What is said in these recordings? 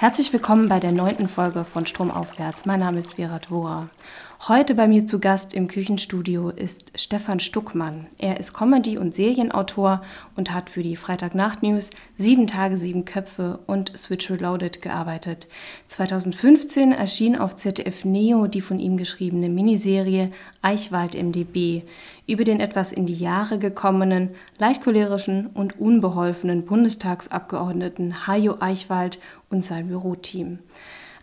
Herzlich willkommen bei der neunten Folge von Stromaufwärts. Mein Name ist Vera Dvora. Heute bei mir zu Gast im Küchenstudio ist Stefan Stuckmann. Er ist Comedy- und Serienautor und hat für die Freitagnacht-News Sieben Tage, Sieben Köpfe und Switch Reloaded gearbeitet. 2015 erschien auf ZDF Neo die von ihm geschriebene Miniserie Eichwald MDB über den etwas in die Jahre gekommenen, leicht cholerischen und unbeholfenen Bundestagsabgeordneten Hajo Eichwald und sein Büroteam.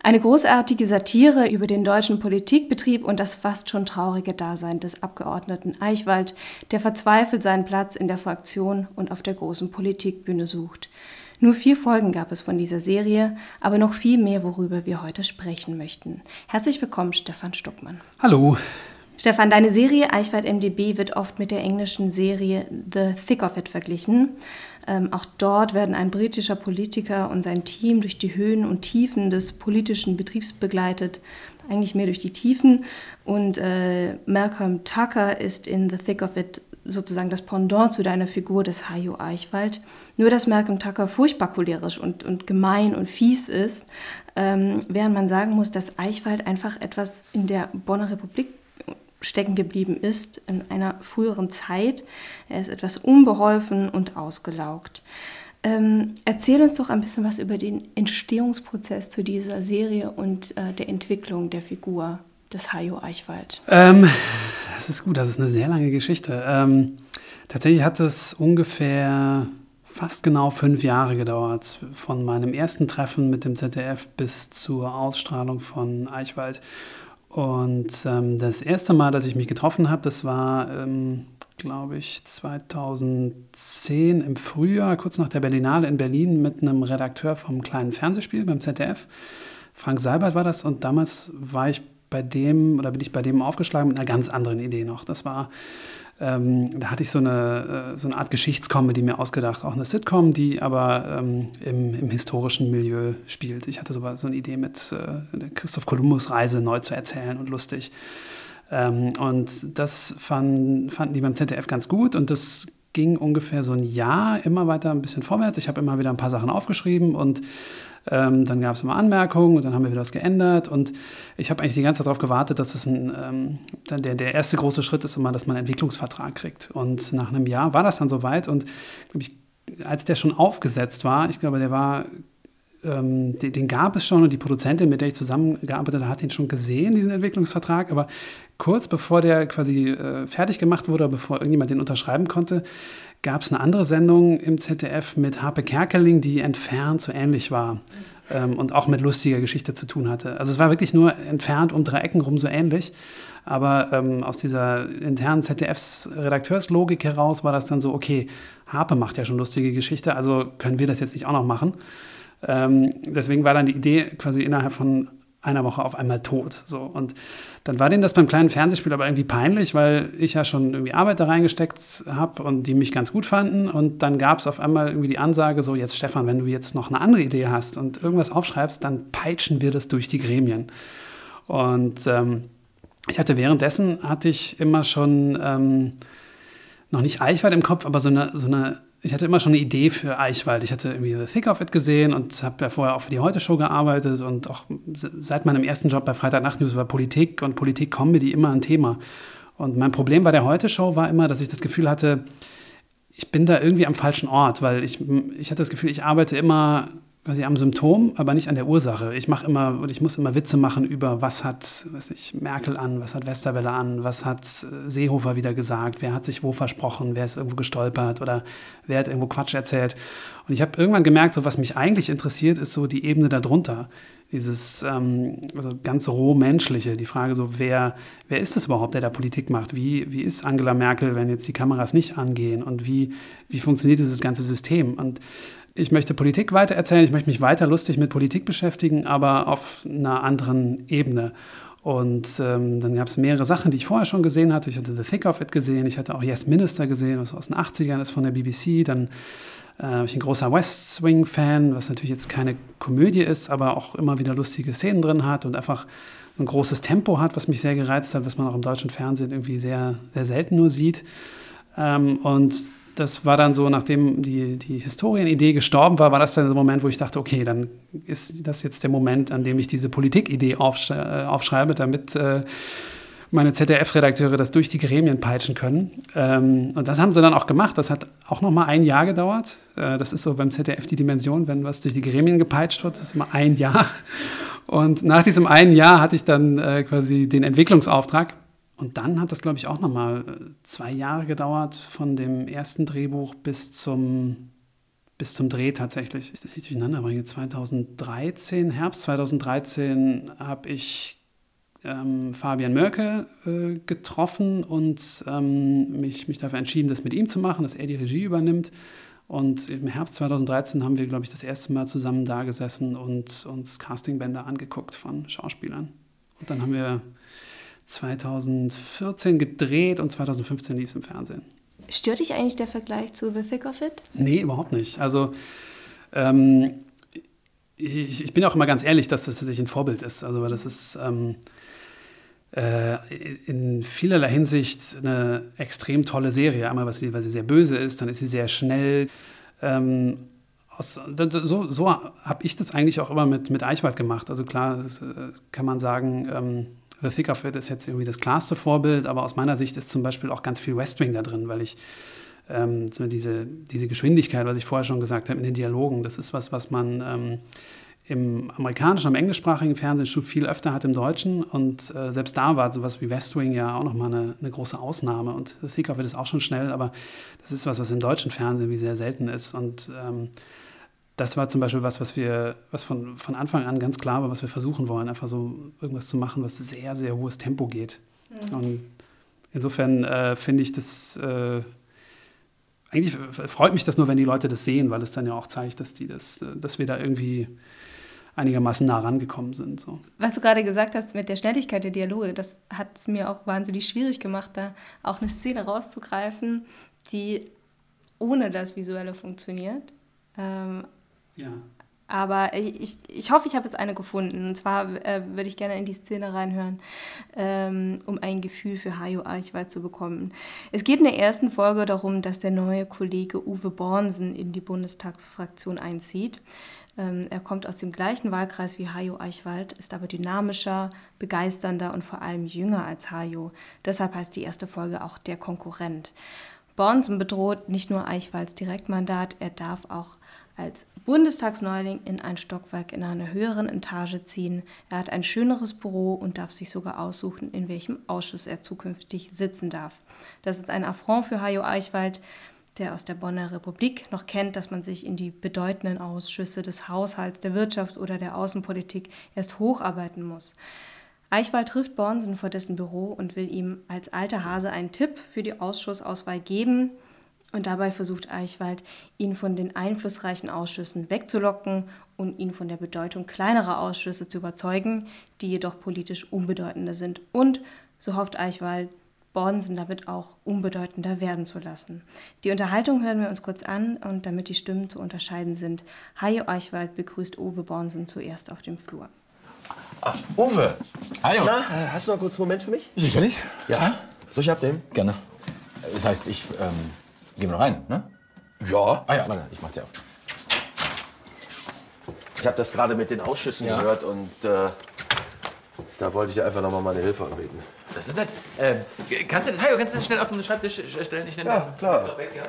Eine großartige Satire über den deutschen Politikbetrieb und das fast schon traurige Dasein des Abgeordneten Eichwald, der verzweifelt seinen Platz in der Fraktion und auf der großen Politikbühne sucht. Nur vier Folgen gab es von dieser Serie, aber noch viel mehr, worüber wir heute sprechen möchten. Herzlich willkommen, Stefan Stuckmann. Hallo. Stefan, deine Serie Eichwald MDB wird oft mit der englischen Serie The Thick of It verglichen. Ähm, auch dort werden ein britischer Politiker und sein Team durch die Höhen und Tiefen des politischen Betriebs begleitet, eigentlich mehr durch die Tiefen. Und äh, Malcolm Tucker ist in The Thick of It sozusagen das Pendant zu deiner Figur des Hajo Eichwald. Nur, dass Malcolm Tucker furchtbar cholerisch und, und gemein und fies ist, ähm, während man sagen muss, dass Eichwald einfach etwas in der Bonner Republik stecken geblieben ist in einer früheren Zeit. Er ist etwas unbeholfen und ausgelaugt. Ähm, erzähl uns doch ein bisschen was über den Entstehungsprozess zu dieser Serie und äh, der Entwicklung der Figur des Hajo Eichwald. Ähm, das ist gut, das ist eine sehr lange Geschichte. Ähm, tatsächlich hat es ungefähr fast genau fünf Jahre gedauert, von meinem ersten Treffen mit dem ZDF bis zur Ausstrahlung von Eichwald. Und ähm, das erste Mal, dass ich mich getroffen habe, das war, ähm, glaube ich, 2010 im Frühjahr, kurz nach der Berlinale in Berlin, mit einem Redakteur vom kleinen Fernsehspiel beim ZDF. Frank Seibert war das und damals war ich bei dem oder bin ich bei dem aufgeschlagen mit einer ganz anderen Idee noch. Das war ähm, da hatte ich so eine, äh, so eine Art Geschichtscomedy mir ausgedacht, auch eine Sitcom, die aber ähm, im, im, historischen Milieu spielt. Ich hatte so, so eine Idee mit äh, Christoph Kolumbus Reise neu zu erzählen und lustig. Ähm, und das fand, fanden die beim ZDF ganz gut und das ging ungefähr so ein Jahr immer weiter ein bisschen vorwärts. Ich habe immer wieder ein paar Sachen aufgeschrieben und ähm, dann gab es immer Anmerkungen und dann haben wir wieder was geändert. Und ich habe eigentlich die ganze Zeit darauf gewartet, dass es ein, ähm, der, der erste große Schritt ist immer, dass man einen Entwicklungsvertrag kriegt. Und nach einem Jahr war das dann soweit. Und ich, als der schon aufgesetzt war, ich glaube, der war ähm, den, den, gab es schon und die Produzentin, mit der ich zusammengearbeitet habe, hat ihn schon gesehen, diesen Entwicklungsvertrag. Aber kurz bevor der quasi äh, fertig gemacht wurde, bevor irgendjemand den unterschreiben konnte, gab es eine andere Sendung im ZDF mit Harpe Kerkeling, die entfernt so ähnlich war ähm, und auch mit lustiger Geschichte zu tun hatte. Also es war wirklich nur entfernt um drei Ecken rum so ähnlich. Aber ähm, aus dieser internen ZDFs-Redakteurslogik heraus war das dann so, okay, Harpe macht ja schon lustige Geschichte, also können wir das jetzt nicht auch noch machen. Ähm, deswegen war dann die Idee quasi innerhalb von einer Woche auf einmal tot. So. Und dann war denen das beim kleinen Fernsehspiel aber irgendwie peinlich, weil ich ja schon irgendwie Arbeit da reingesteckt habe und die mich ganz gut fanden. Und dann gab es auf einmal irgendwie die Ansage, so jetzt Stefan, wenn du jetzt noch eine andere Idee hast und irgendwas aufschreibst, dann peitschen wir das durch die Gremien. Und ähm, ich hatte währenddessen, hatte ich immer schon ähm, noch nicht Eichwald im Kopf, aber so eine, so eine ich hatte immer schon eine Idee für Eichwald. Ich hatte irgendwie The Thick of It gesehen und habe ja vorher auch für die Heute-Show gearbeitet und auch seit meinem ersten Job bei Freitagnacht News war Politik und Politik-Comedy immer ein Thema. Und mein Problem bei der Heute-Show war immer, dass ich das Gefühl hatte, ich bin da irgendwie am falschen Ort, weil ich, ich hatte das Gefühl, ich arbeite immer quasi am Symptom, aber nicht an der Ursache. Ich mache immer und ich muss immer Witze machen über was hat, weiß nicht, Merkel an, was hat Westerwelle an, was hat äh, Seehofer wieder gesagt, wer hat sich wo versprochen, wer ist irgendwo gestolpert oder wer hat irgendwo Quatsch erzählt. Und ich habe irgendwann gemerkt, so was mich eigentlich interessiert, ist so die Ebene darunter. Dieses ähm, also ganz roh menschliche, die Frage so, wer, wer ist es überhaupt, der da Politik macht? Wie, wie ist Angela Merkel, wenn jetzt die Kameras nicht angehen? Und wie, wie funktioniert dieses ganze System? Und ich möchte Politik weitererzählen, ich möchte mich weiter lustig mit Politik beschäftigen, aber auf einer anderen Ebene. Und ähm, dann gab es mehrere Sachen, die ich vorher schon gesehen hatte. Ich hatte The Thick of It gesehen, ich hatte auch Yes Minister gesehen, was aus den 80ern ist von der BBC. Dann äh, ich ein großer West Wing-Fan, was natürlich jetzt keine Komödie ist, aber auch immer wieder lustige Szenen drin hat und einfach ein großes Tempo hat, was mich sehr gereizt hat, was man auch im deutschen Fernsehen irgendwie sehr, sehr selten nur sieht. Ähm, und das war dann so, nachdem die, die Historienidee gestorben war, war das dann der Moment, wo ich dachte, okay, dann ist das jetzt der Moment, an dem ich diese Politikidee aufsch äh, aufschreibe, damit äh, meine ZDF-Redakteure das durch die Gremien peitschen können. Ähm, und das haben sie dann auch gemacht. Das hat auch noch mal ein Jahr gedauert. Äh, das ist so beim ZDF die Dimension, wenn was durch die Gremien gepeitscht wird, das ist immer ein Jahr. Und nach diesem einen Jahr hatte ich dann äh, quasi den Entwicklungsauftrag und dann hat das, glaube ich, auch nochmal äh, zwei Jahre gedauert von dem ersten Drehbuch bis zum, bis zum Dreh tatsächlich. Ich das nicht durcheinander bringe. 2013, Herbst 2013, habe ich ähm, Fabian Mörke äh, getroffen und ähm, mich, mich dafür entschieden, das mit ihm zu machen, dass er die Regie übernimmt. Und im Herbst 2013 haben wir, glaube ich, das erste Mal zusammen da gesessen und uns Castingbänder angeguckt von Schauspielern. Und dann haben wir 2014 gedreht und 2015 lief es im Fernsehen. Stört dich eigentlich der Vergleich zu The Thick of It? Nee, überhaupt nicht. Also ähm, ich, ich, bin auch immer ganz ehrlich, dass das tatsächlich ein Vorbild ist. Also weil das ist ähm, äh, in vielerlei Hinsicht eine extrem tolle Serie. Einmal, weil sie, weil sie sehr böse ist, dann ist sie sehr schnell. Ähm, aus, so so habe ich das eigentlich auch immer mit, mit Eichwald gemacht. Also klar, das, äh, kann man sagen, ähm, The Thick of It ist jetzt irgendwie das klarste Vorbild, aber aus meiner Sicht ist zum Beispiel auch ganz viel West Wing da drin, weil ich ähm, diese, diese Geschwindigkeit, was ich vorher schon gesagt habe, in den Dialogen, das ist was, was man ähm, im amerikanischen, im englischsprachigen Fernsehen schon viel öfter hat im Deutschen. Und äh, selbst da war sowas wie West Wing ja auch nochmal eine, eine große Ausnahme. Und The Thick of It ist auch schon schnell, aber das ist was, was im deutschen Fernsehen wie sehr selten ist. Und ähm, das war zum Beispiel was, was wir, was von, von Anfang an ganz klar war, was wir versuchen wollen, einfach so irgendwas zu machen, was sehr, sehr hohes Tempo geht. Mhm. Und insofern äh, finde ich das, äh, eigentlich freut mich das nur, wenn die Leute das sehen, weil es dann ja auch zeigt, dass die das, äh, dass wir da irgendwie einigermaßen nah rangekommen sind. So. Was du gerade gesagt hast mit der Schnelligkeit der Dialoge, das hat es mir auch wahnsinnig schwierig gemacht, da auch eine Szene rauszugreifen, die ohne das Visuelle funktioniert. Ähm, ja. Aber ich, ich hoffe, ich habe jetzt eine gefunden. Und zwar äh, würde ich gerne in die Szene reinhören, ähm, um ein Gefühl für Hajo Eichwald zu bekommen. Es geht in der ersten Folge darum, dass der neue Kollege Uwe Bornsen in die Bundestagsfraktion einzieht. Ähm, er kommt aus dem gleichen Wahlkreis wie Hajo Eichwald, ist aber dynamischer, begeisternder und vor allem jünger als Hajo. Deshalb heißt die erste Folge auch der Konkurrent. Bornsen bedroht nicht nur Eichwalds Direktmandat, er darf auch als Bundestagsneuling in ein Stockwerk in einer höheren Etage ziehen. Er hat ein schöneres Büro und darf sich sogar aussuchen, in welchem Ausschuss er zukünftig sitzen darf. Das ist ein Affront für Hajo Eichwald, der aus der Bonner Republik noch kennt, dass man sich in die bedeutenden Ausschüsse des Haushalts, der Wirtschaft oder der Außenpolitik erst hocharbeiten muss. Eichwald trifft Bornsen vor dessen Büro und will ihm als alter Hase einen Tipp für die Ausschussauswahl geben. Und dabei versucht Eichwald, ihn von den einflussreichen Ausschüssen wegzulocken und ihn von der Bedeutung kleinerer Ausschüsse zu überzeugen, die jedoch politisch unbedeutender sind. Und, so hofft Eichwald, Bornsen damit auch unbedeutender werden zu lassen. Die Unterhaltung hören wir uns kurz an und damit die Stimmen zu unterscheiden sind, Hajo Eichwald begrüßt Uwe Bornsen zuerst auf dem Flur. Ah, Uwe! Hallo! Na, äh, hast du noch kurz einen Moment für mich? Sicherlich. Ja? Soll ich abnehmen? Gerne. Das heißt, ich ähm, Gehen wir noch rein, ne? Ja. Ah ja, warte, ich mach dir auf. Ich habe das gerade mit den Ausschüssen ja. gehört und äh, da wollte ich einfach noch mal meine Hilfe anbieten. Das ist nett. Ähm, kannst du das, Hajo, kannst du das schnell auf den Schreibtisch stellen? Ich ja, klar. Weg, ja?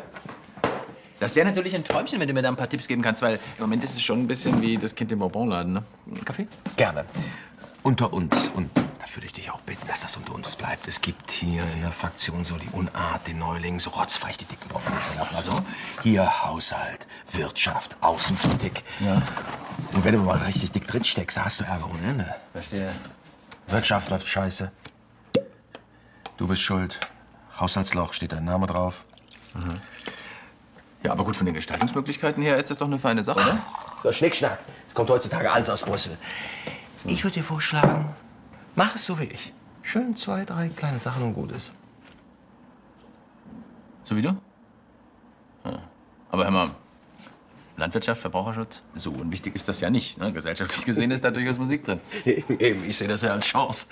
Das wäre natürlich ein Träumchen, wenn du mir da ein paar Tipps geben kannst, weil im Moment ist es schon ein bisschen wie das Kind im Bonbonladen, ne? Kaffee? Gerne. Unter uns und würde ich dich auch bitten, dass das unter uns bleibt. Es gibt hier in der Fraktion so die Unart, den Neulingen so rotzfrech die dicken Brocken. Also hier Haushalt, Wirtschaft, Außenpolitik. Ja. Und wenn du mal richtig dick drin steckst, hast du Ärger ohne Ende. Verstehe. Wirtschaft läuft scheiße. Du bist schuld. Haushaltsloch steht dein Name drauf. Mhm. Ja, aber gut, von den Gestaltungsmöglichkeiten her ist das doch eine feine Sache, oder? So, Schnickschnack. Es kommt heutzutage alles aus Brüssel. Ich würde dir vorschlagen, Mach es so wie ich. Schön zwei, drei kleine Sachen und gut ist. So wie du? Ja. Aber hör mal, Landwirtschaft, Verbraucherschutz, so unwichtig ist das ja nicht. Ne? Gesellschaftlich gesehen ist da durchaus Musik drin. Eben, ich sehe das ja als Chance.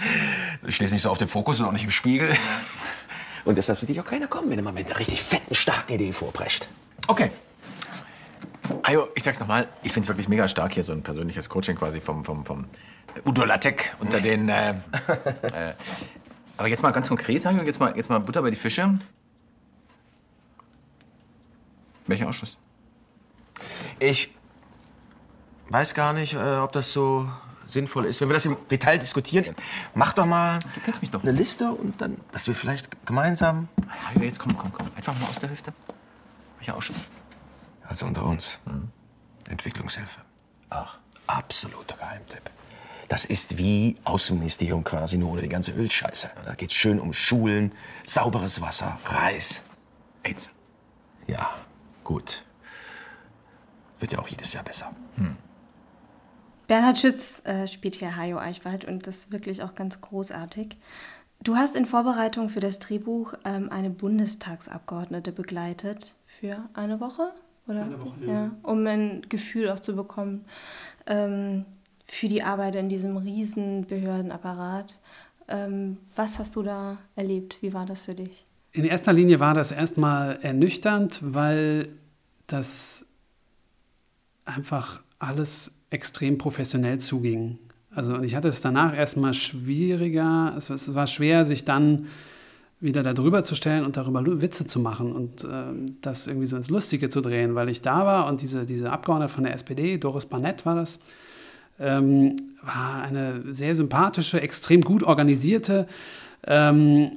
Ich stehe nicht so auf dem Fokus und auch nicht im Spiegel. Und deshalb sieht dich auch keiner kommen, wenn er mal mit einer richtig fetten, starken Idee vorprescht. Okay. Ajo, ich sag's nochmal, ich find's wirklich mega stark hier, so ein persönliches Coaching quasi vom, vom, vom Udo Lattek unter den. Äh, äh, aber jetzt mal ganz konkret, Ajo, jetzt mal, jetzt mal Butter bei die Fische. Welcher Ausschuss? Ich weiß gar nicht, äh, ob das so sinnvoll ist, wenn wir das im Detail diskutieren. Mach doch mal Du kennst mich doch. eine Liste und dann, dass wir vielleicht gemeinsam. Ajo, jetzt komm, komm, komm. Einfach mal aus der Hüfte. Welcher Ausschuss? Also unter uns. Entwicklungshilfe. Ach. Absoluter Geheimtipp. Das ist wie Außenministerium quasi nur ohne die ganze Ölscheiße. Da geht's schön um Schulen, sauberes Wasser, Reis. AIDS. Ja, gut. Wird ja auch jedes Jahr besser. Bernhard Schütz äh, spielt hier Hajo Eichwald und das ist wirklich auch ganz großartig. Du hast in Vorbereitung für das Drehbuch ähm, eine Bundestagsabgeordnete begleitet für eine Woche, oder? Eine Woche, ja. um ein Gefühl auch zu bekommen ähm, für die Arbeit in diesem riesen Behördenapparat. Ähm, was hast du da erlebt? Wie war das für dich? In erster Linie war das erstmal ernüchternd, weil das einfach alles extrem professionell zuging. Also ich hatte es danach erstmal schwieriger, es, es war schwer, sich dann wieder darüber zu stellen und darüber Witze zu machen und ähm, das irgendwie so ins Lustige zu drehen, weil ich da war und diese, diese Abgeordnete von der SPD, Doris Barnett war das, ähm, war eine sehr sympathische, extrem gut organisierte, ähm,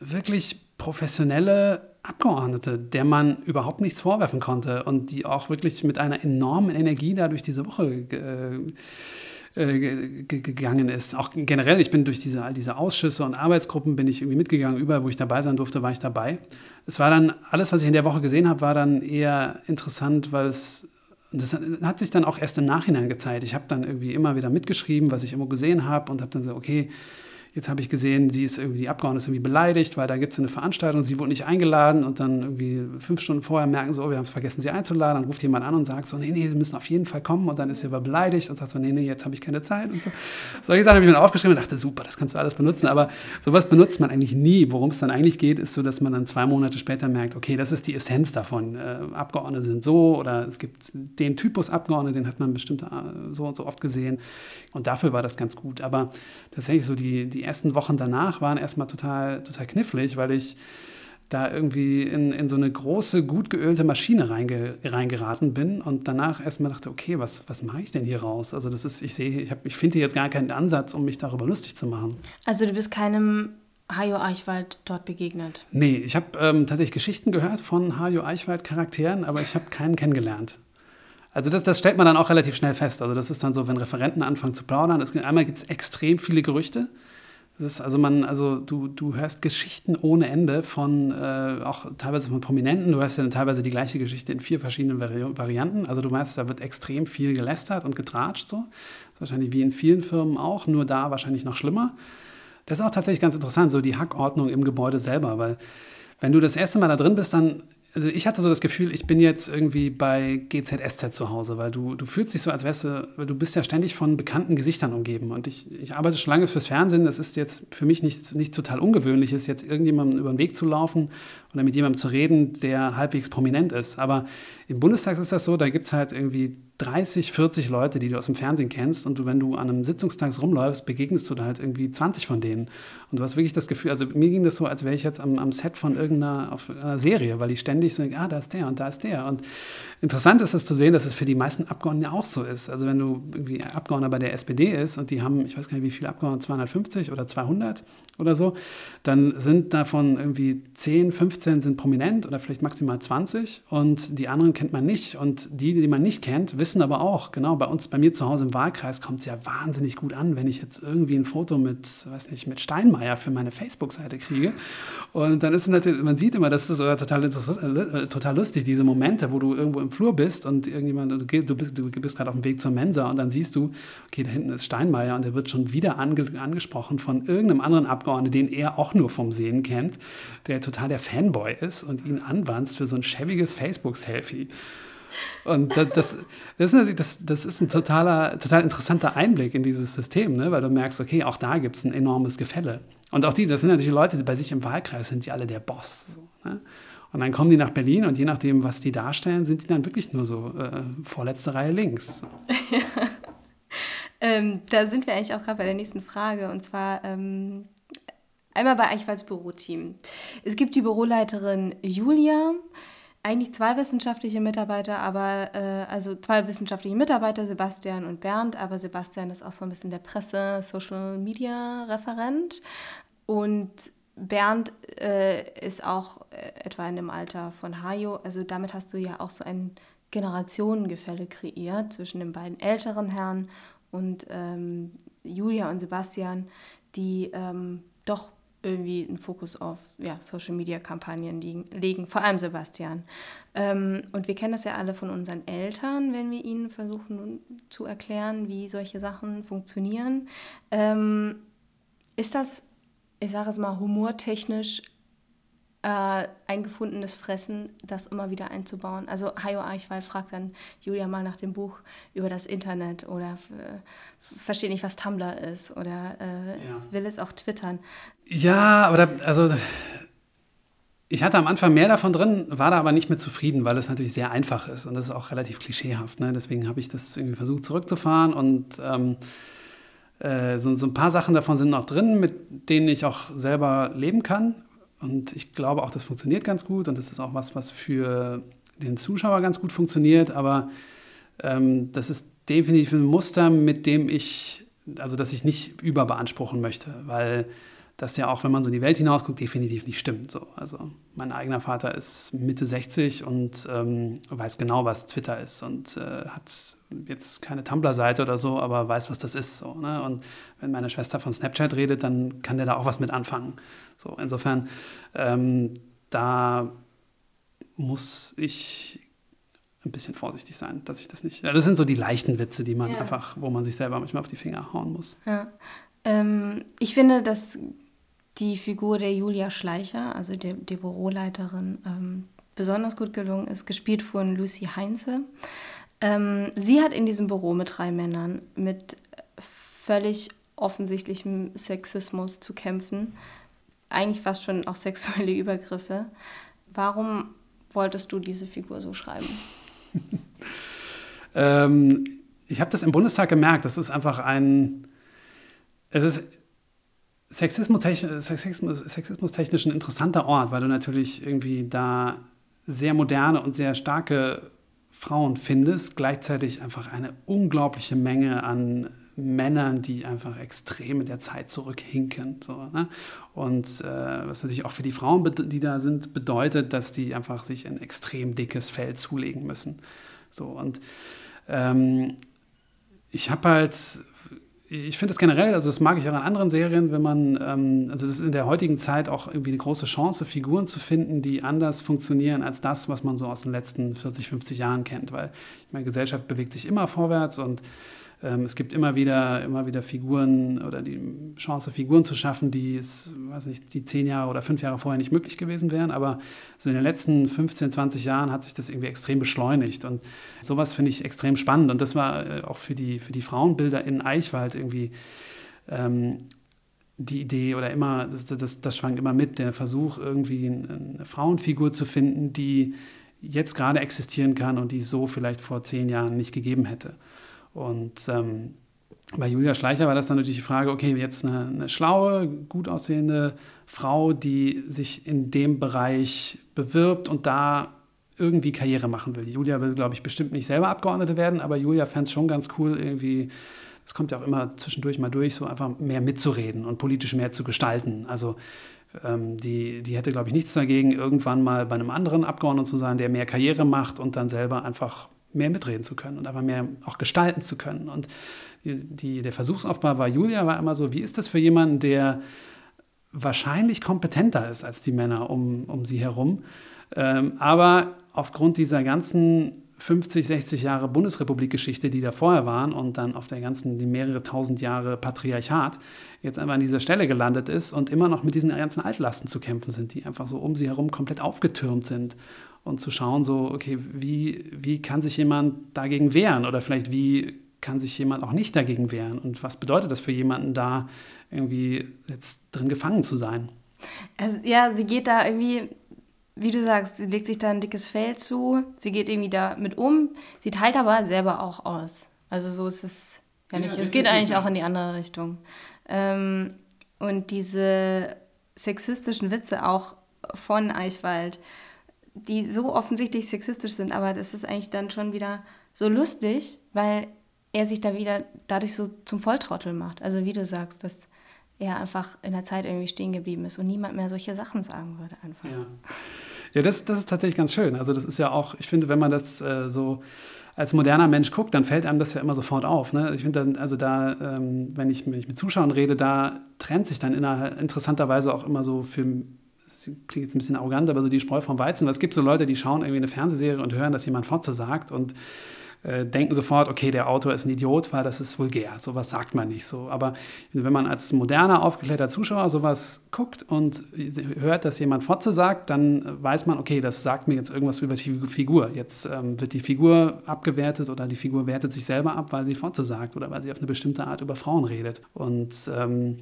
wirklich professionelle Abgeordnete, der man überhaupt nichts vorwerfen konnte und die auch wirklich mit einer enormen Energie da durch diese Woche äh, ge- gegangen ist. Auch generell, ich bin durch diese, all diese Ausschüsse und Arbeitsgruppen bin ich irgendwie mitgegangen. Überall, wo ich dabei sein durfte, war ich dabei. Es war dann, alles, was ich in der Woche gesehen habe, war dann eher interessant, weil es und das hat sich dann auch erst im Nachhinein gezeigt. Ich habe dann irgendwie immer wieder mitgeschrieben, was ich immer gesehen habe und habe dann so, okay, jetzt habe ich gesehen, sie ist irgendwie, die Abgeordnete ist irgendwie beleidigt, weil da gibt es eine Veranstaltung, sie wurde nicht eingeladen und dann irgendwie fünf Stunden vorher merken sie, oh, wir haben es vergessen, sie einzuladen. Dann ruft jemand an und sagt so, nee, nee, sie müssen auf jeden Fall kommen und dann ist sie aber beleidigt und sagt so, nee, nee, jetzt habe ich keine Zeit und so. Solche Sachen habe ich mir aufgeschrieben und dachte, super, das kannst du alles benutzen, aber sowas benutzt man eigentlich nie. Worum es dann eigentlich geht, ist so, dass man dann zwei Monate später merkt, okay, das ist die Essenz davon. Äh, Abgeordnete sind so oder es gibt den Typus Abgeordnete, den hat man bestimmt äh, so und so oft gesehen und dafür war das ganz gut. Aber tatsächlich so die, die ersten Wochen danach waren erstmal total, total knifflig, weil ich da irgendwie in, in so eine große, gut geölte Maschine reinge, reingeraten bin und danach erstmal dachte, okay, was, was mache ich denn hier raus? Also das ist, ich sehe, ich, hab- ich finde jetzt gar keinen Ansatz, um mich darüber lustig zu machen. Also du bist keinem Hajo Eichwald dort begegnet. Nee, ich habe ähm, tatsächlich Geschichten gehört von Hajo Eichwald Charakteren, aber ich habe keinen kennengelernt. Also das, das stellt man dann auch relativ schnell fest. Also das ist dann so, wenn Referenten anfangen zu plaudern. Es, einmal gibt es extrem viele Gerüchte. Das ist also man, also du, du hörst Geschichten ohne Ende von äh, auch teilweise von Prominenten. Du hörst ja teilweise die gleiche Geschichte in vier verschiedenen Vari Varianten. Also du weißt, da wird extrem viel gelästert und getratscht so. Das ist wahrscheinlich wie in vielen Firmen auch, nur da wahrscheinlich noch schlimmer. Das ist auch tatsächlich ganz interessant, so die Hackordnung im Gebäude selber, weil wenn du das erste Mal da drin bist, dann, also ich hatte so das Gefühl, ich bin jetzt irgendwie bei GZSZ zu Hause, weil du, du fühlst dich so, als wärst du, weil du bist ja ständig von bekannten Gesichtern umgeben. Und ich, ich arbeite schon lange fürs Fernsehen, das ist jetzt für mich nichts nicht total Ungewöhnliches, jetzt irgendjemandem über den Weg zu laufen oder mit jemandem zu reden, der halbwegs prominent ist, aber im Bundestag ist das so, da gibt es halt irgendwie 30, 40 Leute, die du aus dem Fernsehen kennst und du, wenn du an einem Sitzungstag rumläufst, begegnest du da halt irgendwie 20 von denen. Und du hast wirklich das Gefühl, also mir ging das so, als wäre ich jetzt am, am Set von irgendeiner Serie, weil ich ständig so ah, da ist der und da ist der. Und interessant ist es zu sehen, dass es für die meisten Abgeordneten auch so ist. Also wenn du irgendwie Abgeordneter bei der SPD ist und die haben, ich weiß gar nicht, wie viele Abgeordnete, 250 oder 200 oder so, dann sind davon irgendwie 10, 15 sind prominent oder vielleicht maximal 20 und die anderen kennt man nicht. Und die, die man nicht kennt, wissen aber auch, genau, bei uns, bei mir zu Hause im Wahlkreis kommt es ja wahnsinnig gut an, wenn ich jetzt irgendwie ein Foto mit, weiß nicht, mit Steinmeier für meine Facebook-Seite kriege. Und dann ist es natürlich, man sieht immer, das ist total, äh, total lustig, diese Momente, wo du irgendwo im Flur bist und irgendjemand, du, du bist, du bist gerade auf dem Weg zur Mensa und dann siehst du, okay, da hinten ist Steinmeier und der wird schon wieder ange, angesprochen von irgendeinem anderen Abgeordneten, den er auch nur vom Sehen kennt, der total der Fanboy ist und ihn anwanzt für so ein schäbiges Facebook-Selfie. Und das, das, das, ist, das, das ist ein totaler, total interessanter Einblick in dieses System, ne? weil du merkst, okay, auch da gibt es ein enormes Gefälle. Und auch die, das sind natürlich Leute, die bei sich im Wahlkreis sind, die alle der Boss. So, ne? Und dann kommen die nach Berlin und je nachdem, was die darstellen, sind die dann wirklich nur so äh, vorletzte Reihe links. So. ähm, da sind wir eigentlich auch gerade bei der nächsten Frage. Und zwar ähm, einmal bei Eichwalds Büroteam. Es gibt die Büroleiterin Julia, eigentlich zwei wissenschaftliche Mitarbeiter, aber äh, also zwei wissenschaftliche Mitarbeiter, Sebastian und Bernd, aber Sebastian ist auch so ein bisschen der Presse, Social Media Referent. Und Bernd äh, ist auch äh, etwa in dem Alter von Hajo. Also damit hast du ja auch so ein Generationengefälle kreiert zwischen den beiden älteren Herren und ähm, Julia und Sebastian, die ähm, doch irgendwie einen Fokus auf ja, Social-Media-Kampagnen legen, vor allem Sebastian. Ähm, und wir kennen das ja alle von unseren Eltern, wenn wir ihnen versuchen zu erklären, wie solche Sachen funktionieren. Ähm, ist das ich sage es mal, humortechnisch äh, ein gefundenes Fressen, das immer wieder einzubauen. Also Hajo Eichwald fragt dann Julia mal nach dem Buch über das Internet oder versteht nicht, was Tumblr ist oder äh, ja. will es auch twittern. Ja, aber da, also ich hatte am Anfang mehr davon drin, war da aber nicht mehr zufrieden, weil es natürlich sehr einfach ist und das ist auch relativ klischeehaft. Ne? Deswegen habe ich das irgendwie versucht zurückzufahren und ähm, äh, so, so ein paar Sachen davon sind noch drin, mit denen ich auch selber leben kann. Und ich glaube auch, das funktioniert ganz gut und das ist auch was, was für den Zuschauer ganz gut funktioniert. Aber ähm, das ist definitiv ein Muster, mit dem ich, also das ich nicht überbeanspruchen möchte, weil das ja auch, wenn man so in die Welt hinausguckt, definitiv nicht stimmt. So. Also mein eigener Vater ist Mitte 60 und ähm, weiß genau, was Twitter ist und äh, hat jetzt keine Tumblr-Seite oder so, aber weiß, was das ist. So, ne? Und wenn meine Schwester von Snapchat redet, dann kann der da auch was mit anfangen. So, insofern, ähm, da muss ich ein bisschen vorsichtig sein, dass ich das nicht. Das sind so die leichten Witze, die man ja. einfach, wo man sich selber manchmal auf die Finger hauen muss. Ja. Ähm, ich finde, dass die Figur der Julia Schleicher, also der, der Büroleiterin, ähm, besonders gut gelungen ist, gespielt von Lucy Heinze. Ähm, sie hat in diesem Büro mit drei Männern mit völlig offensichtlichem Sexismus zu kämpfen, eigentlich fast schon auch sexuelle Übergriffe. Warum wolltest du diese Figur so schreiben? ähm, ich habe das im Bundestag gemerkt. Das ist einfach ein. Es ist Sexismus, sexismustechnisch ein interessanter Ort, weil du natürlich irgendwie da sehr moderne und sehr starke Frauen findest, gleichzeitig einfach eine unglaubliche Menge an Männern, die einfach extrem in der Zeit zurückhinken. So, ne? Und äh, was natürlich auch für die Frauen, die da sind, bedeutet, dass die einfach sich ein extrem dickes Fell zulegen müssen. So, und ähm, ich habe halt ich finde das generell, also das mag ich auch an anderen Serien, wenn man, ähm, also das ist in der heutigen Zeit auch irgendwie eine große Chance, Figuren zu finden, die anders funktionieren als das, was man so aus den letzten 40, 50 Jahren kennt. Weil ich meine, Gesellschaft bewegt sich immer vorwärts und es gibt immer wieder, immer wieder Figuren oder die Chance, Figuren zu schaffen, die es, weiß nicht, die zehn Jahre oder fünf Jahre vorher nicht möglich gewesen wären. Aber so in den letzten 15, 20 Jahren hat sich das irgendwie extrem beschleunigt. Und sowas finde ich extrem spannend. Und das war äh, auch für die, für die Frauenbilder in Eichwald irgendwie ähm, die Idee oder immer, das, das, das schwang immer mit, der Versuch, irgendwie eine Frauenfigur zu finden, die jetzt gerade existieren kann und die es so vielleicht vor zehn Jahren nicht gegeben hätte. Und ähm, bei Julia Schleicher war das dann natürlich die Frage, okay, jetzt eine, eine, schlaue, gut aussehende Frau, die sich in dem Bereich bewirbt und da irgendwie Karriere machen will. Julia will, glaube ich, bestimmt nicht selber Abgeordnete werden, aber Julia fände es schon ganz cool, irgendwie, das kommt ja auch immer zwischendurch mal durch, so einfach mehr mitzureden und politisch mehr zu gestalten. Also ähm, die, die hätte, glaube ich, nichts dagegen, irgendwann mal bei einem anderen Abgeordneten zu sein, der mehr Karriere macht und dann selber einfach mehr mitreden zu können und einfach mehr auch gestalten zu können. Und die, die, der Versuchsaufbau war, Julia war immer so, wie ist das für jemanden, der wahrscheinlich kompetenter ist als die Männer um, um sie herum, ähm, aber aufgrund dieser ganzen 50, 60 Jahre Bundesrepublikgeschichte, die da vorher waren und dann auf der ganzen, die mehrere tausend Jahre Patriarchat, jetzt einfach an dieser Stelle gelandet ist und immer noch mit diesen ganzen Altlasten zu kämpfen sind, die einfach so um sie herum komplett aufgetürmt sind und zu schauen, so, okay, wie, wie kann sich jemand dagegen wehren oder vielleicht wie kann sich jemand auch nicht dagegen wehren und was bedeutet das für jemanden da irgendwie jetzt drin gefangen zu sein? Also, ja, sie geht da irgendwie, wie du sagst, sie legt sich da ein dickes Fell zu, sie geht irgendwie da mit um, sie teilt aber selber auch aus. Also so ist es ja nicht. Ja, es geht eigentlich auch in die andere Richtung. Ähm, und diese sexistischen Witze auch von Eichwald, die so offensichtlich sexistisch sind, aber das ist eigentlich dann schon wieder so lustig, weil er sich da wieder dadurch so zum Volltrottel macht. Also wie du sagst, dass er einfach in der Zeit irgendwie stehen geblieben ist und niemand mehr solche Sachen sagen würde einfach. Ja, ja das, das ist tatsächlich ganz schön. Also das ist ja auch, ich finde, wenn man das äh, so als moderner Mensch guckt, dann fällt einem das ja immer sofort auf. Ne? Ich finde dann, also da, ähm, wenn, ich, wenn ich mit Zuschauern rede, da trennt sich dann in interessanterweise auch immer so für klingt jetzt ein bisschen arrogant, aber so die Spreu vom Weizen. Es gibt so Leute, die schauen irgendwie eine Fernsehserie und hören, dass jemand Fotze sagt und äh, denken sofort, okay, der Autor ist ein Idiot, weil das ist vulgär. Sowas sagt man nicht so. Aber wenn man als moderner, aufgeklärter Zuschauer sowas guckt und hört, dass jemand Fotze sagt, dann weiß man, okay, das sagt mir jetzt irgendwas über die Figur. Jetzt ähm, wird die Figur abgewertet oder die Figur wertet sich selber ab, weil sie Fotze sagt oder weil sie auf eine bestimmte Art über Frauen redet. Und ähm,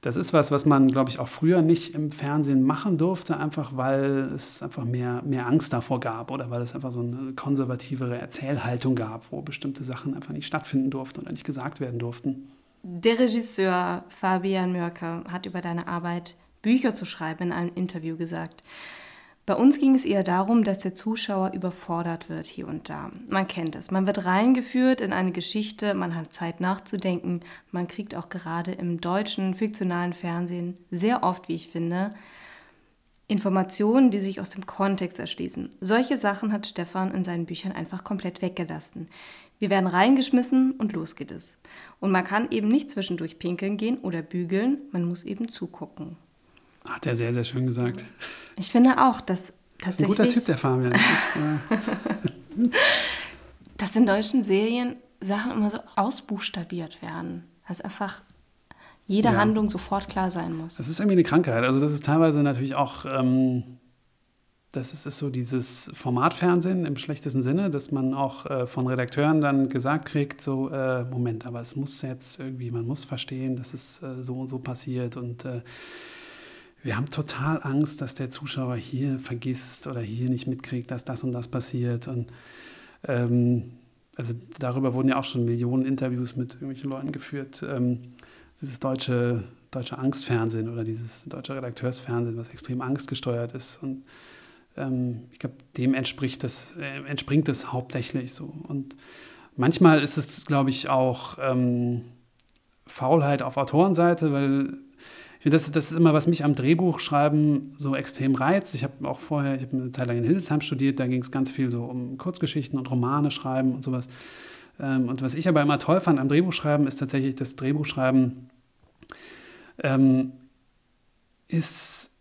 das ist was, was man, glaube ich, auch früher nicht im Fernsehen machen durfte, einfach weil es einfach mehr, mehr Angst davor gab oder weil es einfach so eine konservativere Erzählhaltung gab, wo bestimmte Sachen einfach nicht stattfinden durften oder nicht gesagt werden durften. Der Regisseur Fabian Mörker hat über deine Arbeit, Bücher zu schreiben, in einem Interview gesagt. Bei uns ging es eher darum, dass der Zuschauer überfordert wird hier und da. Man kennt es. Man wird reingeführt in eine Geschichte, man hat Zeit nachzudenken. Man kriegt auch gerade im deutschen fiktionalen Fernsehen sehr oft, wie ich finde, Informationen, die sich aus dem Kontext erschließen. Solche Sachen hat Stefan in seinen Büchern einfach komplett weggelassen. Wir werden reingeschmissen und los geht es. Und man kann eben nicht zwischendurch pinkeln gehen oder bügeln, man muss eben zugucken. Hat er sehr, sehr schön gesagt. Ich finde auch, dass tatsächlich. Das ist ein guter Typ, der Fabian. Das ist, äh dass in deutschen Serien Sachen immer so ausbuchstabiert werden. Dass einfach jede ja. Handlung sofort klar sein muss. Das ist irgendwie eine Krankheit. Also, das ist teilweise natürlich auch. Ähm, das ist, ist, so dieses Formatfernsehen im schlechtesten Sinne, dass man auch äh, von Redakteuren dann gesagt kriegt, so, äh, Moment, aber es muss jetzt irgendwie, man muss verstehen, dass es äh, so und so passiert und äh, wir haben total Angst, dass der Zuschauer hier vergisst oder hier nicht mitkriegt, dass das und das passiert. Und ähm, also darüber wurden ja auch schon Millionen Interviews mit irgendwelchen Leuten geführt. Ähm, dieses deutsche, deutsche Angstfernsehen oder dieses deutsche Redakteursfernsehen, was extrem angstgesteuert ist. Und ähm, ich glaube, dem entspricht das, äh, entspringt es hauptsächlich so. Und manchmal ist es, glaube ich, auch ähm, Faulheit auf Autorenseite, weil das, das ist immer, was mich am Drehbuchschreiben so extrem reizt. Ich habe auch vorher, ich habe eine Zeit lang in Hildesheim studiert, da ging es ganz viel so um Kurzgeschichten und Romane schreiben und sowas. Ähm, und was ich aber immer toll fand am Drehbuchschreiben, ist tatsächlich das Drehbuchschreiben ähm, ist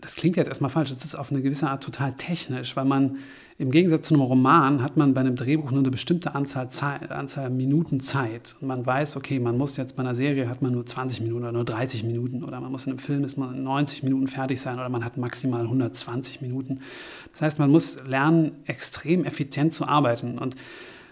das klingt jetzt erstmal falsch, das ist auf eine gewisse Art total technisch, weil man im Gegensatz zu einem Roman hat man bei einem Drehbuch nur eine bestimmte Anzahl, Zeit, Anzahl Minuten Zeit. Und man weiß, okay, man muss jetzt bei einer Serie hat man nur 20 Minuten oder nur 30 Minuten oder man muss in einem Film ist man 90 Minuten fertig sein oder man hat maximal 120 Minuten. Das heißt, man muss lernen, extrem effizient zu arbeiten. Und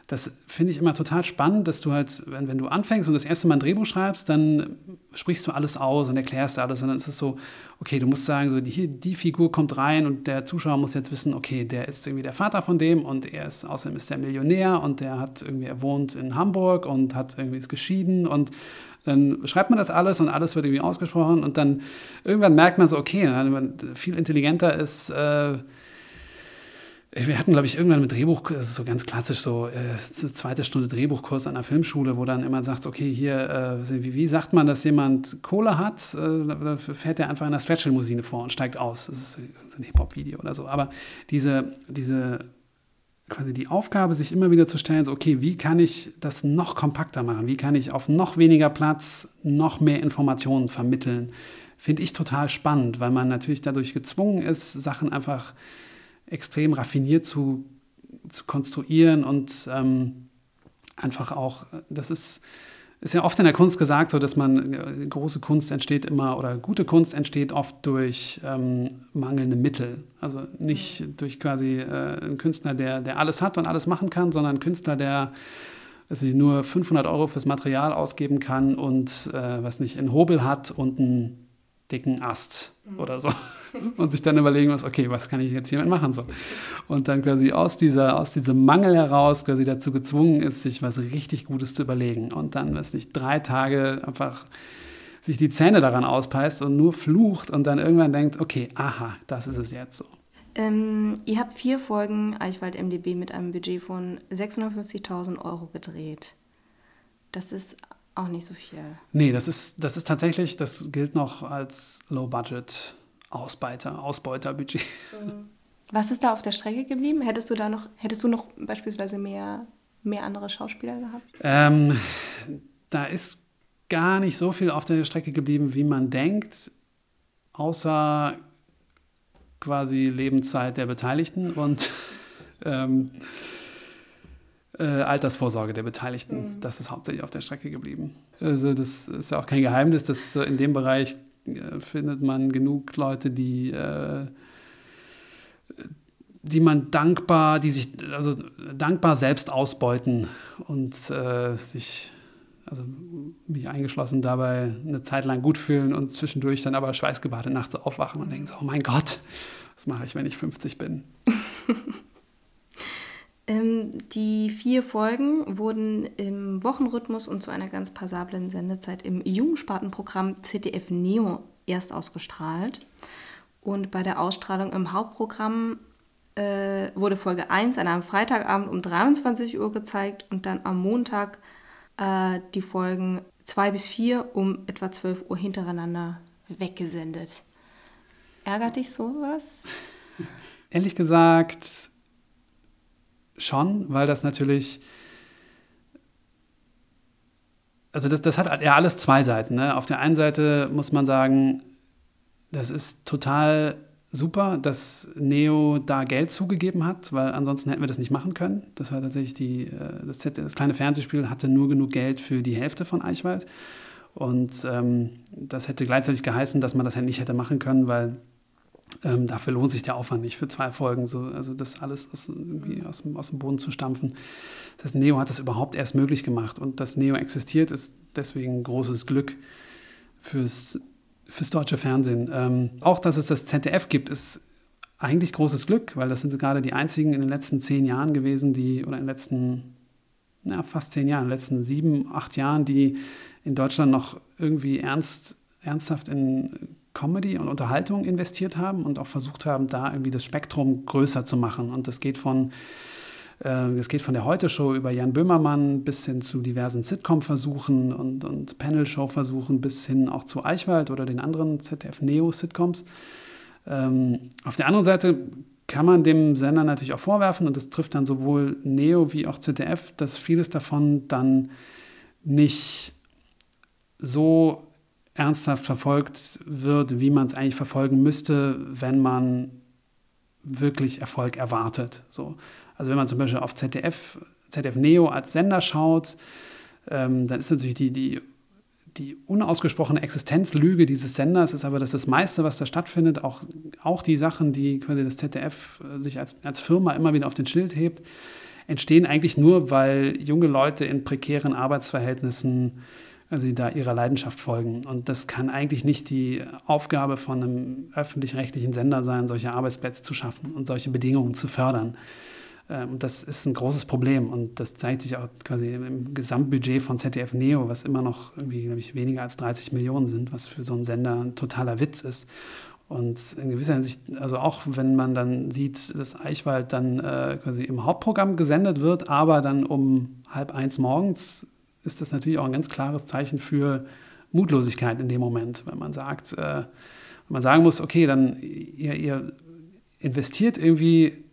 das finde ich immer total spannend, dass du halt, wenn, wenn du anfängst und das erste Mal ein Drehbuch schreibst, dann sprichst du alles aus und erklärst alles und dann ist es so, okay, du musst sagen, so, die, die Figur kommt rein und der Zuschauer muss jetzt wissen, okay, der ist irgendwie der Vater von dem und er ist, außerdem ist der Millionär und der hat irgendwie, er wohnt in Hamburg und hat irgendwie ist geschieden und dann schreibt man das alles und alles wird irgendwie ausgesprochen und dann irgendwann merkt man so, okay, viel intelligenter ist, äh, wir hatten, glaube ich, irgendwann mit Drehbuch, das ist so ganz klassisch, so äh, zweite Stunde Drehbuchkurs an der Filmschule, wo dann immer sagt, okay, hier, äh, wie, wie, sagt man, dass jemand Kohle hat? Äh, da fährt er einfach in der Stretch-Limousine vor und steigt aus. Das ist ein Hip-Hop-Video oder so. Aber diese, diese, quasi die Aufgabe, sich immer wieder zu stellen, so, okay, wie kann ich das noch kompakter machen? Wie kann ich auf noch weniger Platz noch mehr Informationen vermitteln? Finde ich total spannend, weil man natürlich dadurch gezwungen ist, Sachen einfach extrem raffiniert zu, zu konstruieren und ähm, einfach auch, das ist, ist ja oft in der Kunst gesagt, so dass man äh, große Kunst entsteht immer oder gute Kunst entsteht oft durch ähm, mangelnde Mittel. Also nicht durch quasi äh, einen Künstler, der, der alles hat und alles machen kann, sondern ein Künstler, der also nur 500 Euro fürs Material ausgeben kann und äh, was nicht, einen Hobel hat und einen dicken Ast mhm. oder so. Und sich dann überlegen muss, okay, was kann ich jetzt hiermit machen? So. Und dann quasi aus, dieser, aus diesem Mangel heraus quasi dazu gezwungen ist, sich was richtig Gutes zu überlegen. Und dann, was nicht, drei Tage einfach sich die Zähne daran auspeist und nur flucht und dann irgendwann denkt, okay, aha, das ist es jetzt so. Ähm, ihr habt vier Folgen Eichwald MDB mit einem Budget von 650.000 Euro gedreht. Das ist auch nicht so viel. Nee, das ist, das ist tatsächlich, das gilt noch als Low-Budget-Ausbeiter, Ausbeuterbudget. Mhm. Was ist da auf der Strecke geblieben? Hättest du da noch, hättest du noch beispielsweise mehr, mehr andere Schauspieler gehabt? Ähm, da ist gar nicht so viel auf der Strecke geblieben, wie man denkt, außer quasi Lebenszeit der Beteiligten und ähm, äh, Altersvorsorge der Beteiligten. Mhm. Das ist hauptsächlich auf der Strecke geblieben. Also das ist ja auch kein Geheimnis, dass in dem Bereich findet man genug Leute, die äh, die man dankbar, die sich also dankbar selbst ausbeuten und äh, sich also mich eingeschlossen dabei eine Zeit lang gut fühlen und zwischendurch dann aber schweißgebadet nachts aufwachen und denken so, oh mein Gott, was mache ich, wenn ich 50 bin? ähm, die vier Folgen wurden im Wochenrhythmus und zu einer ganz passablen Sendezeit im Jugendspartenprogramm ZDF Neo erst ausgestrahlt. Und bei der Ausstrahlung im Hauptprogramm äh, wurde Folge 1 an einem Freitagabend um 23 Uhr gezeigt und dann am Montag äh, die Folgen 2 bis 4 um etwa 12 Uhr hintereinander weggesendet. Ärgert dich sowas? Ehrlich gesagt schon, weil das natürlich. Also das, das hat ja alles zwei Seiten. Ne? Auf der einen Seite muss man sagen, das ist total super, dass Neo da Geld zugegeben hat, weil ansonsten hätten wir das nicht machen können. Das war tatsächlich die, äh, das, das kleine Fernsehspiel hatte nur genug Geld für die Hälfte von Eichwald. Und ähm, das hätte gleichzeitig geheißen, dass man das nicht hätte machen können, weil ähm, dafür lohnt sich der Aufwand nicht für zwei Folgen, so, also das alles aus, aus, dem, aus dem Boden zu stampfen. Das Neo hat das überhaupt erst möglich gemacht und dass Neo existiert, ist deswegen großes Glück fürs, fürs deutsche Fernsehen. Ähm, auch, dass es das ZDF gibt, ist eigentlich großes Glück, weil das sind gerade die einzigen in den letzten zehn Jahren gewesen, die, oder in den letzten, na, fast zehn Jahren, in den letzten sieben, acht Jahren, die in Deutschland noch irgendwie ernst, ernsthaft in Comedy und Unterhaltung investiert haben und auch versucht haben, da irgendwie das Spektrum größer zu machen. Und das geht von äh, das geht von der Heute-Show über Jan Böhmermann bis hin zu diversen Sitcom-Versuchen und, und Panel-Show-Versuchen bis hin auch zu Eichwald oder den anderen ZDF-Neo-Sitcoms. Ähm, auf der anderen Seite kann man dem Sender natürlich auch vorwerfen, und das trifft dann sowohl Neo wie auch ZDF, dass vieles davon dann nicht so ernsthaft verfolgt wird, wie man es eigentlich verfolgen müsste, wenn man wirklich Erfolg erwartet. So. Also wenn man zum Beispiel auf ZDF, ZDF Neo als Sender schaut, ähm, dann ist natürlich die, die, die unausgesprochene Existenzlüge dieses Senders ist aber, dass das meiste, was da stattfindet, auch, auch die Sachen, die quasi das ZDF äh, sich als, als Firma immer wieder auf den Schild hebt, entstehen eigentlich nur, weil junge Leute in prekären Arbeitsverhältnissen also da ihrer Leidenschaft folgen. Und das kann eigentlich nicht die Aufgabe von einem öffentlich-rechtlichen Sender sein, solche Arbeitsplätze zu schaffen und solche Bedingungen zu fördern. Ähm, und das ist ein großes Problem und das zeigt sich auch quasi im Gesamtbudget von ZDF Neo, was immer noch irgendwie, glaube ich, weniger als 30 Millionen sind, was für so einen Sender ein totaler Witz ist. Und in gewisser Hinsicht, also auch wenn man dann sieht, dass Eichwald dann äh, quasi im Hauptprogramm gesendet wird, aber dann um halb eins morgens ist das natürlich auch ein ganz klares Zeichen für Mutlosigkeit in dem Moment, wenn man sagt, äh, wenn man sagen muss, okay, dann ihr, ihr investiert irgendwie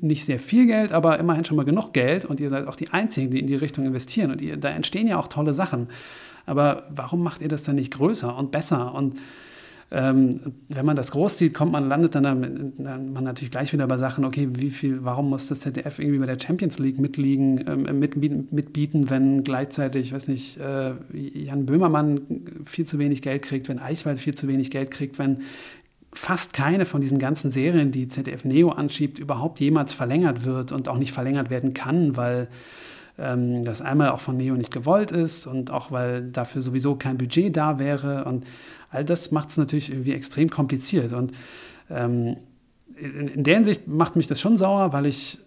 nicht sehr viel Geld, aber immerhin schon mal genug Geld und ihr seid auch die Einzigen, die in die Richtung investieren und ihr, da entstehen ja auch tolle Sachen. Aber warum macht ihr das dann nicht größer und besser und ähm, wenn man das groß sieht, kommt man, landet dann, dann man natürlich gleich wieder bei Sachen, okay, wie viel, warum muss das ZDF irgendwie bei der Champions League mitliegen, ähm, mitbieten, mitbieten, wenn gleichzeitig, ich weiß nicht, äh, Jan Böhmermann viel zu wenig Geld kriegt, wenn Eichwald viel zu wenig Geld kriegt, wenn fast keine von diesen ganzen Serien, die ZDF Neo anschiebt, überhaupt jemals verlängert wird und auch nicht verlängert werden kann, weil ähm, das einmal auch von Neo nicht gewollt ist und auch weil dafür sowieso kein Budget da wäre und all das macht es natürlich irgendwie extrem kompliziert und ähm, in, in der Hinsicht macht mich das schon sauer, weil ich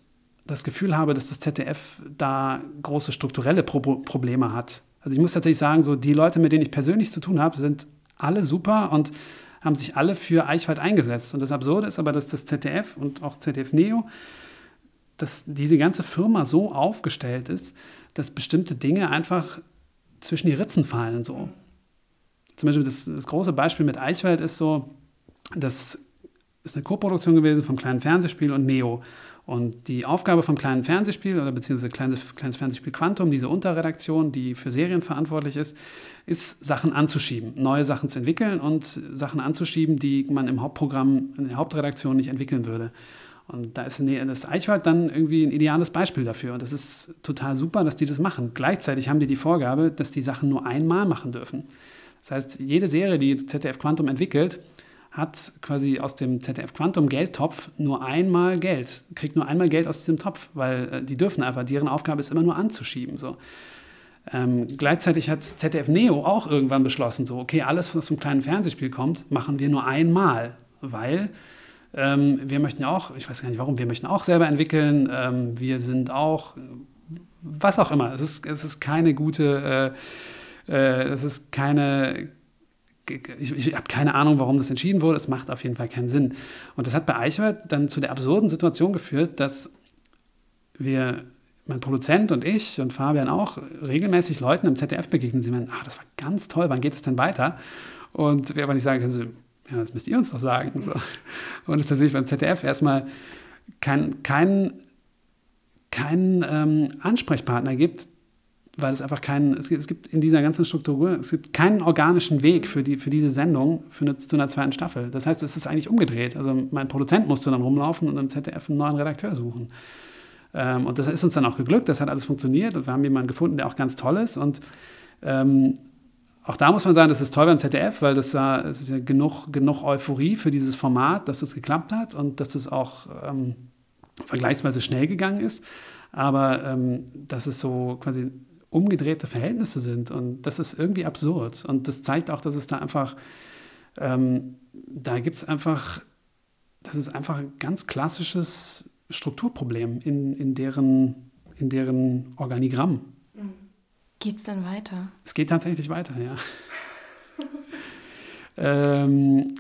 das Gefühl habe, dass das ZDF da große strukturelle Pro Probleme hat. Also ich muss tatsächlich sagen, so die Leute, mit denen ich persönlich zu tun habe, sind alle super und haben sich alle für Eichwald eingesetzt. Und das Absurde ist aber, dass das ZDF und auch ZDF Neo, dass diese ganze Firma so aufgestellt ist, dass bestimmte Dinge einfach zwischen die Ritzen fallen. So. Zum Beispiel das, das große Beispiel mit Eichwald ist so, das ist eine Koproduktion gewesen vom kleinen Fernsehspiel und Neo. Und die Aufgabe vom kleinen Fernsehspiel oder beziehungsweise kleines, kleines Fernsehspiel Quantum, diese Unterredaktion, die für Serien verantwortlich ist, ist Sachen anzuschieben, neue Sachen zu entwickeln und Sachen anzuschieben, die man im Hauptprogramm, in der Hauptredaktion nicht entwickeln würde. Und da ist das Eichwald dann irgendwie ein ideales Beispiel dafür. Und das ist total super, dass die das machen. Gleichzeitig haben die die Vorgabe, dass die Sachen nur einmal machen dürfen. Das heißt, jede Serie, die ZDF Quantum entwickelt, hat quasi aus dem ZDF Quantum Geldtopf nur einmal Geld, kriegt nur einmal Geld aus diesem Topf, weil äh, die dürfen einfach, deren Aufgabe ist immer nur anzuschieben. So. Ähm, gleichzeitig hat ZDF Neo auch irgendwann beschlossen, so, okay, alles, was vom kleinen Fernsehspiel kommt, machen wir nur einmal, weil ähm, wir möchten ja auch, ich weiß gar nicht warum, wir möchten auch selber entwickeln, ähm, wir sind auch, was auch immer, es ist, es ist keine gute, äh, äh, es ist keine, ich, ich habe keine Ahnung, warum das entschieden wurde. Es macht auf jeden Fall keinen Sinn. Und das hat bei Eichwald dann zu der absurden Situation geführt, dass wir, mein Produzent und ich und Fabian auch, regelmäßig Leuten im ZDF begegnen. Sie meinen, ach, das war ganz toll, wann geht es denn weiter? Und wir aber nicht sagen können, ja, das müsst ihr uns doch sagen. So. Und es tatsächlich beim ZDF erstmal keinen kein, kein, ähm, Ansprechpartner gibt, weil es einfach keinen, es, es, gibt in dieser ganzen Struktur, es gibt keinen organischen Weg für, die, für diese Sendung für eine, zu einer zweiten Staffel. Das heißt, es ist eigentlich umgedreht. Also mein Produzent musste dann rumlaufen und im ZDF einen neuen Redakteur suchen. Ähm, und das ist uns dann auch geglückt, das hat alles funktioniert und wir haben jemanden gefunden, der auch ganz toll ist. Und ähm, auch da muss man sagen, das ist toll beim ZDF, weil das ja, es ist ja genug, genug Euphorie für dieses Format, dass es geklappt hat und dass es auch ähm, vergleichsweise schnell gegangen ist. Aber ähm, dass es so quasi umgedrehte Verhältnisse sind. Und das ist irgendwie absurd. Und das zeigt auch, dass es da einfach, ähm, da gibt es einfach, das ist einfach ein ganz klassisches Strukturproblem in, in, deren, in deren Organigramm. Geht es denn weiter? Es geht tatsächlich weiter, ja. ähm,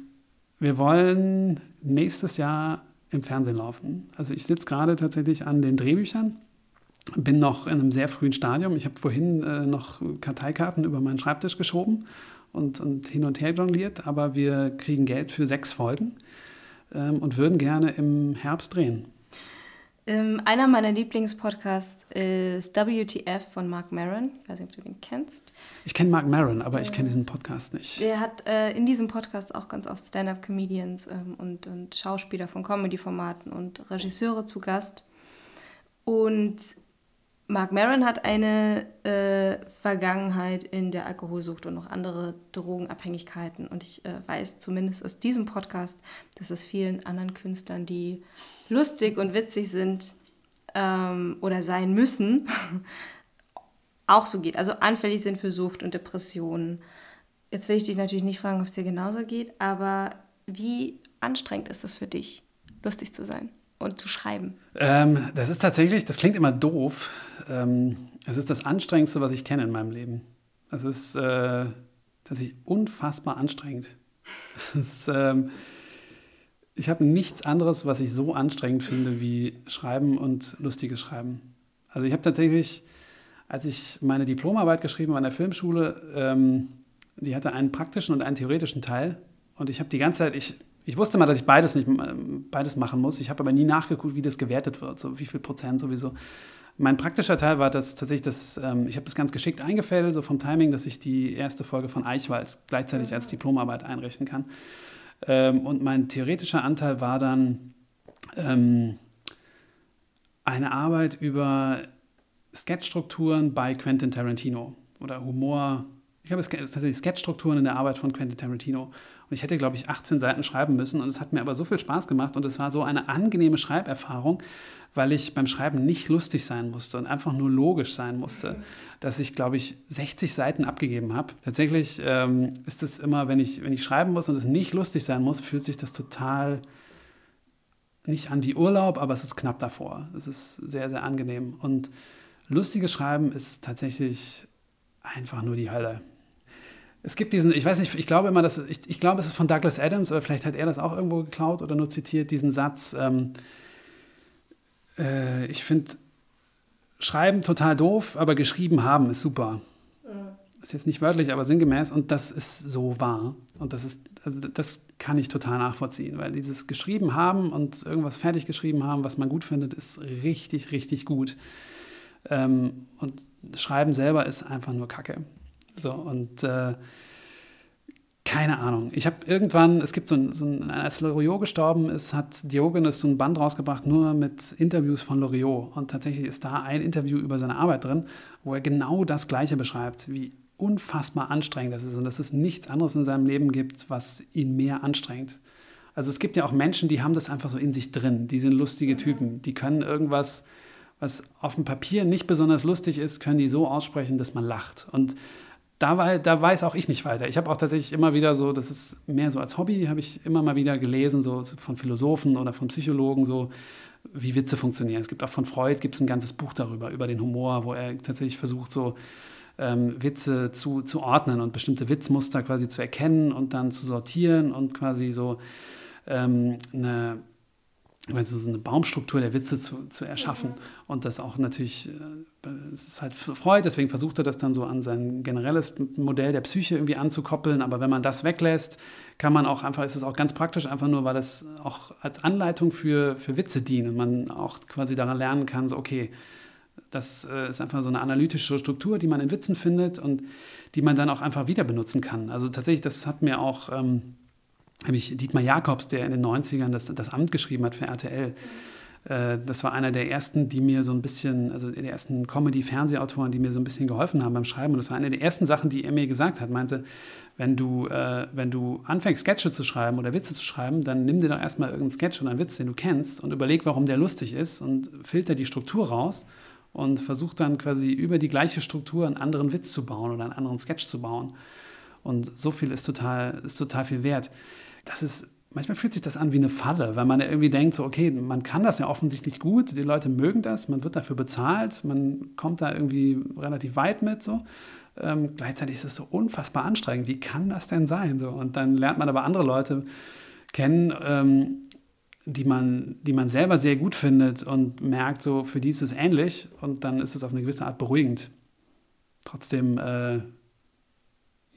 wir wollen nächstes Jahr im Fernsehen laufen. Also ich sitze gerade tatsächlich an den Drehbüchern bin noch in einem sehr frühen Stadium. Ich habe vorhin äh, noch Karteikarten über meinen Schreibtisch geschoben und, und hin und her jongliert, aber wir kriegen Geld für sechs Folgen ähm, und würden gerne im Herbst drehen. Ähm, einer meiner Lieblingspodcasts ist WTF von Mark Maron. Ich weiß nicht, ob du den kennst. Ich kenne Mark Maron, aber ich kenne diesen Podcast nicht. Der hat äh, in diesem Podcast auch ganz oft Stand-up-Comedians ähm, und, und Schauspieler von Comedy-Formaten und Regisseure zu Gast. Und Mark Maron hat eine äh, Vergangenheit in der Alkoholsucht und noch andere Drogenabhängigkeiten. Und ich äh, weiß zumindest aus diesem Podcast, dass es vielen anderen Künstlern, die lustig und witzig sind ähm, oder sein müssen, auch so geht. Also anfällig sind für Sucht und Depressionen. Jetzt will ich dich natürlich nicht fragen, ob es dir genauso geht, aber wie anstrengend ist es für dich, lustig zu sein? und zu schreiben? Ähm, das ist tatsächlich, das klingt immer doof. Ähm, es ist das Anstrengendste, was ich kenne in meinem Leben. Es ist äh, tatsächlich unfassbar anstrengend. Ist, ähm, ich habe nichts anderes, was ich so anstrengend finde wie Schreiben und lustiges Schreiben. Also ich habe tatsächlich, als ich meine Diplomarbeit geschrieben habe an der Filmschule, ähm, die hatte einen praktischen und einen theoretischen Teil. Und ich habe die ganze Zeit, ich ich wusste mal, dass ich beides nicht beides machen muss. Ich habe aber nie nachgeguckt, wie das gewertet wird, so wie viel Prozent sowieso. Mein praktischer Teil war das tatsächlich, das, ähm, ich habe das ganz geschickt eingefädelt, so vom Timing, dass ich die erste Folge von Eichwald gleichzeitig als Diplomarbeit einrichten kann. Ähm, und mein theoretischer Anteil war dann ähm, eine Arbeit über Sketchstrukturen bei Quentin Tarantino oder Humor. Ich habe tatsächlich Sketchstrukturen in der Arbeit von Quentin Tarantino. Und ich hätte, glaube ich, 18 Seiten schreiben müssen. Und es hat mir aber so viel Spaß gemacht und es war so eine angenehme Schreiberfahrung, weil ich beim Schreiben nicht lustig sein musste und einfach nur logisch sein musste, dass ich, glaube ich, 60 Seiten abgegeben habe. Tatsächlich ähm, ist es immer, wenn ich, wenn ich schreiben muss und es nicht lustig sein muss, fühlt sich das total nicht an wie Urlaub, aber es ist knapp davor. Es ist sehr, sehr angenehm. Und lustiges Schreiben ist tatsächlich einfach nur die Hölle. Es gibt diesen, ich weiß nicht, ich glaube immer, dass ich, ich glaube, es ist von Douglas Adams, oder vielleicht hat er das auch irgendwo geklaut oder nur zitiert, diesen Satz. Ähm, äh, ich finde Schreiben total doof, aber geschrieben haben ist super. Mhm. Ist jetzt nicht wörtlich, aber sinngemäß und das ist so wahr. Und das ist, also das kann ich total nachvollziehen, weil dieses geschrieben haben und irgendwas fertig geschrieben haben, was man gut findet, ist richtig, richtig gut. Ähm, und Schreiben selber ist einfach nur Kacke. So, und äh, keine Ahnung. Ich habe irgendwann, es gibt so ein, so ein, als Loriot gestorben ist, hat Diogenes so ein Band rausgebracht, nur mit Interviews von Loriot. Und tatsächlich ist da ein Interview über seine Arbeit drin, wo er genau das Gleiche beschreibt, wie unfassbar anstrengend das ist und dass es nichts anderes in seinem Leben gibt, was ihn mehr anstrengt. Also es gibt ja auch Menschen, die haben das einfach so in sich drin. Die sind lustige Typen. Die können irgendwas, was auf dem Papier nicht besonders lustig ist, können die so aussprechen, dass man lacht. Und da, war, da weiß auch ich nicht weiter. Ich habe auch tatsächlich immer wieder so, das ist mehr so als Hobby, habe ich immer mal wieder gelesen, so von Philosophen oder von Psychologen, so wie Witze funktionieren. Es gibt auch von Freud gibt es ein ganzes Buch darüber, über den Humor, wo er tatsächlich versucht, so ähm, Witze zu, zu ordnen und bestimmte Witzmuster quasi zu erkennen und dann zu sortieren und quasi so ähm, eine also so eine Baumstruktur der Witze zu, zu erschaffen. Mhm. Und das auch natürlich, äh, es ist halt Freud, deswegen versucht er das dann so an sein generelles Modell der Psyche irgendwie anzukoppeln. Aber wenn man das weglässt, kann man auch einfach, ist es auch ganz praktisch, einfach nur, weil das auch als Anleitung für, für Witze dient und man auch quasi daran lernen kann, so okay, das äh, ist einfach so eine analytische Struktur, die man in Witzen findet und die man dann auch einfach wieder benutzen kann. Also tatsächlich, das hat mir auch. Ähm, nämlich Dietmar Jakobs, der in den 90ern das, das Amt geschrieben hat für RTL. Äh, das war einer der ersten, die mir so ein bisschen, also der ersten Comedy-Fernsehautoren, die mir so ein bisschen geholfen haben beim Schreiben. Und das war eine der ersten Sachen, die er mir gesagt hat. Meinte, wenn du, äh, wenn du anfängst, Sketche zu schreiben oder Witze zu schreiben, dann nimm dir doch erstmal irgendeinen Sketch oder einen Witz, den du kennst, und überleg, warum der lustig ist und filter die Struktur raus und versuch dann quasi über die gleiche Struktur einen anderen Witz zu bauen oder einen anderen Sketch zu bauen. Und so viel ist total, ist total viel wert das ist, manchmal fühlt sich das an wie eine Falle, weil man irgendwie denkt, so, okay, man kann das ja offensichtlich gut, die Leute mögen das, man wird dafür bezahlt, man kommt da irgendwie relativ weit mit, so. Ähm, gleichzeitig ist es so unfassbar anstrengend. Wie kann das denn sein? So? Und dann lernt man aber andere Leute kennen, ähm, die, man, die man selber sehr gut findet und merkt, so für die ist es ähnlich und dann ist es auf eine gewisse Art beruhigend. Trotzdem äh,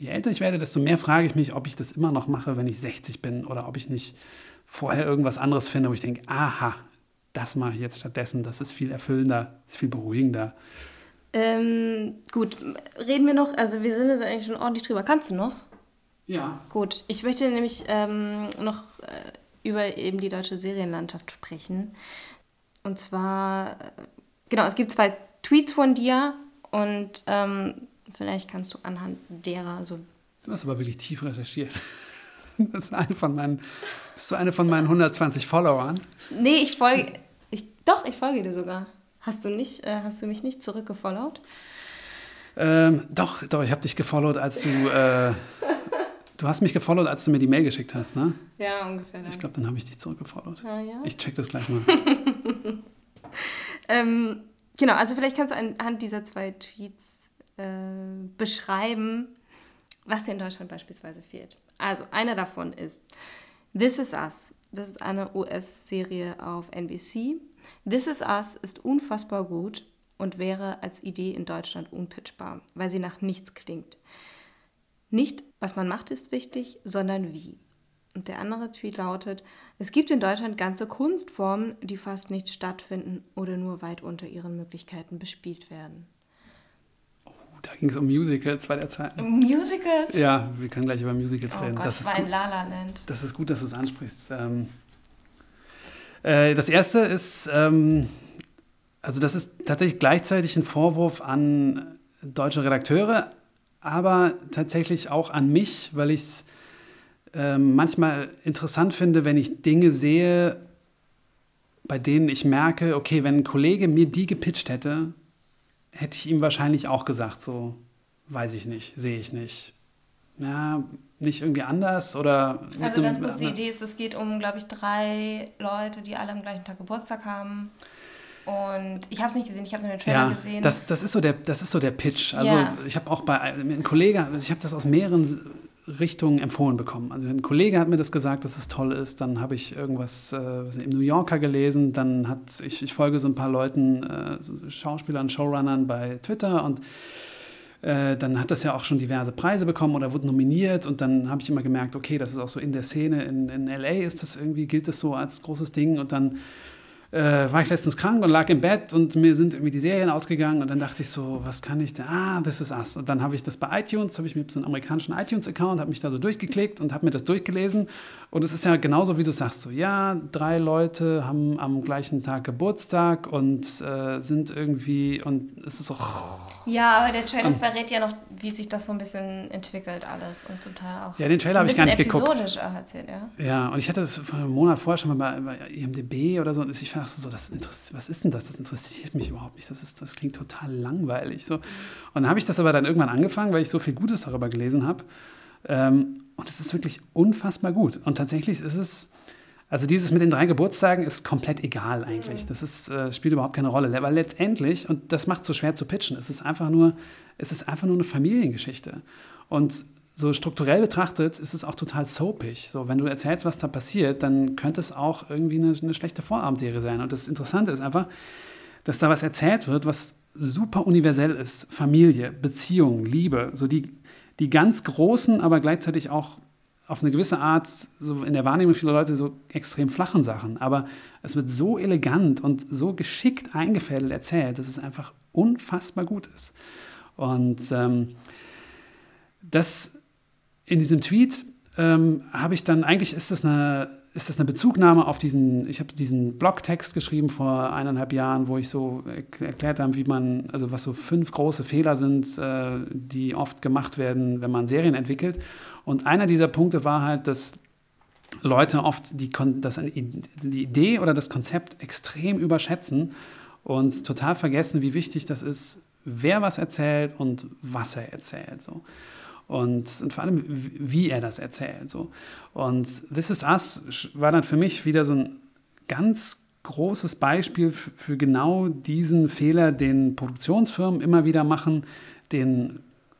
je älter ich werde, desto mehr frage ich mich, ob ich das immer noch mache, wenn ich 60 bin oder ob ich nicht vorher irgendwas anderes finde, wo ich denke, aha, das mache ich jetzt stattdessen, das ist viel erfüllender, ist viel beruhigender. Ähm, gut, reden wir noch, also wir sind jetzt eigentlich schon ordentlich drüber. Kannst du noch? Ja. Gut, ich möchte nämlich ähm, noch äh, über eben die deutsche Serienlandschaft sprechen. Und zwar, äh, genau, es gibt zwei Tweets von dir und ähm, Vielleicht kannst du anhand derer so. Du hast aber wirklich tief recherchiert. Das ist eine von meinen. Bist du eine von meinen 120 Followern? Nee, ich folge. Ich, doch, ich folge dir sogar. Hast du, nicht, äh, hast du mich nicht zurückgefollowt? Ähm, doch, doch, ich habe dich gefollowt, als du. Äh, du hast mich gefollowt, als du mir die Mail geschickt hast, ne? Ja, ungefähr. Dann. Ich glaube, dann habe ich dich zurückgefollowt. Ah, ja? Ich check das gleich mal. ähm, genau, also vielleicht kannst du anhand dieser zwei Tweets äh, beschreiben, was dir in Deutschland beispielsweise fehlt. Also einer davon ist This Is Us. Das ist eine US-Serie auf NBC. This Is Us ist unfassbar gut und wäre als Idee in Deutschland unpitchbar, weil sie nach nichts klingt. Nicht, was man macht, ist wichtig, sondern wie. Und der andere Tweet lautet, es gibt in Deutschland ganze Kunstformen, die fast nicht stattfinden oder nur weit unter ihren Möglichkeiten bespielt werden. Da ging es um Musicals bei der Zeit. Musicals? Ja, wir können gleich über Musicals oh reden. Gott, das ist war gut. ein Lala Land. Das ist gut, dass du es ansprichst. Ähm, äh, das erste ist, ähm, also das ist tatsächlich gleichzeitig ein Vorwurf an deutsche Redakteure, aber tatsächlich auch an mich, weil ich es ähm, manchmal interessant finde, wenn ich Dinge sehe, bei denen ich merke, okay, wenn ein Kollege mir die gepitcht hätte, hätte ich ihm wahrscheinlich auch gesagt, so, weiß ich nicht, sehe ich nicht. Ja, nicht irgendwie anders oder. Also ganz kurz, die Idee ist, es geht um, glaube ich, drei Leute, die alle am gleichen Tag Geburtstag haben. Und ich habe es nicht gesehen, ich habe nur den Trailer Ja, gesehen. das, das, ist so der, das ist so der Pitch. Also Ja. ich habe auch bei einem Kollege, also ich habe das aus mehreren Richtungen empfohlen bekommen. Also ein Kollege hat mir das gesagt, dass es toll ist. Dann habe ich irgendwas äh, im New Yorker gelesen. Dann hat ich, ich folge so ein paar Leuten, äh, so Schauspielern, Showrunnern bei Twitter und äh, dann hat das ja auch schon diverse Preise bekommen oder wurde nominiert und dann habe ich immer gemerkt, okay, das ist auch so in der Szene in, in LA ist das irgendwie, gilt das so als großes Ding und dann äh, war ich letztens krank und lag im Bett und mir sind irgendwie die Serien ausgegangen und dann dachte ich so, was kann ich denn? Ah, das ist Us. Und dann habe ich das bei iTunes, habe ich mir so einen amerikanischen iTunes-Account, habe mich da so durchgeklickt und habe mir das durchgelesen und es ist ja genauso, wie du sagst, so, ja, drei Leute haben am gleichen Tag Geburtstag und äh, sind irgendwie und es ist so, ja, aber der Trailer verrät ja noch, wie sich das so ein bisschen entwickelt alles und zum Teil auch. Ja, den Trailer so habe ich gar nicht geguckt. erzählt, ja. Ja, und ich hatte das vor einem Monat vorher schon mal bei, bei IMDb oder so. Und ich dachte so, das was ist denn das? Das interessiert mich überhaupt nicht. Das, ist, das klingt total langweilig. So. Und dann habe ich das aber dann irgendwann angefangen, weil ich so viel Gutes darüber gelesen habe. Ähm, und es ist wirklich unfassbar gut. Und tatsächlich ist es, also dieses mit den drei Geburtstagen ist komplett egal eigentlich. Das ist, äh, spielt überhaupt keine Rolle. Weil letztendlich, und das macht es so schwer zu pitchen, es ist einfach nur, es ist einfach nur eine Familiengeschichte. Und so strukturell betrachtet ist es auch total soapig. So, wenn du erzählst, was da passiert, dann könnte es auch irgendwie eine, eine schlechte Vorabendserie sein. Und das Interessante ist einfach, dass da was erzählt wird, was super universell ist. Familie, Beziehung, Liebe, so die, die ganz großen, aber gleichzeitig auch auf eine gewisse Art, so in der Wahrnehmung vieler Leute, so extrem flachen Sachen. Aber es wird so elegant und so geschickt eingefädelt erzählt, dass es einfach unfassbar gut ist. Und ähm, das in diesem Tweet ähm, habe ich dann, eigentlich ist das eine, ist das eine Bezugnahme auf diesen, ich habe diesen Blogtext geschrieben vor eineinhalb Jahren, wo ich so erk- erklärt habe, wie man, also was so fünf große Fehler sind, äh, die oft gemacht werden, wenn man Serien entwickelt. Und einer dieser Punkte war halt, dass Leute oft die, das, die Idee oder das Konzept extrem überschätzen und total vergessen, wie wichtig das ist, wer was erzählt und was er erzählt. So. Und, und vor allem, wie er das erzählt. So. Und This Is Us war dann für mich wieder so ein ganz großes Beispiel für, genau diesen Fehler, den Produktionsfirmen immer wieder machen, den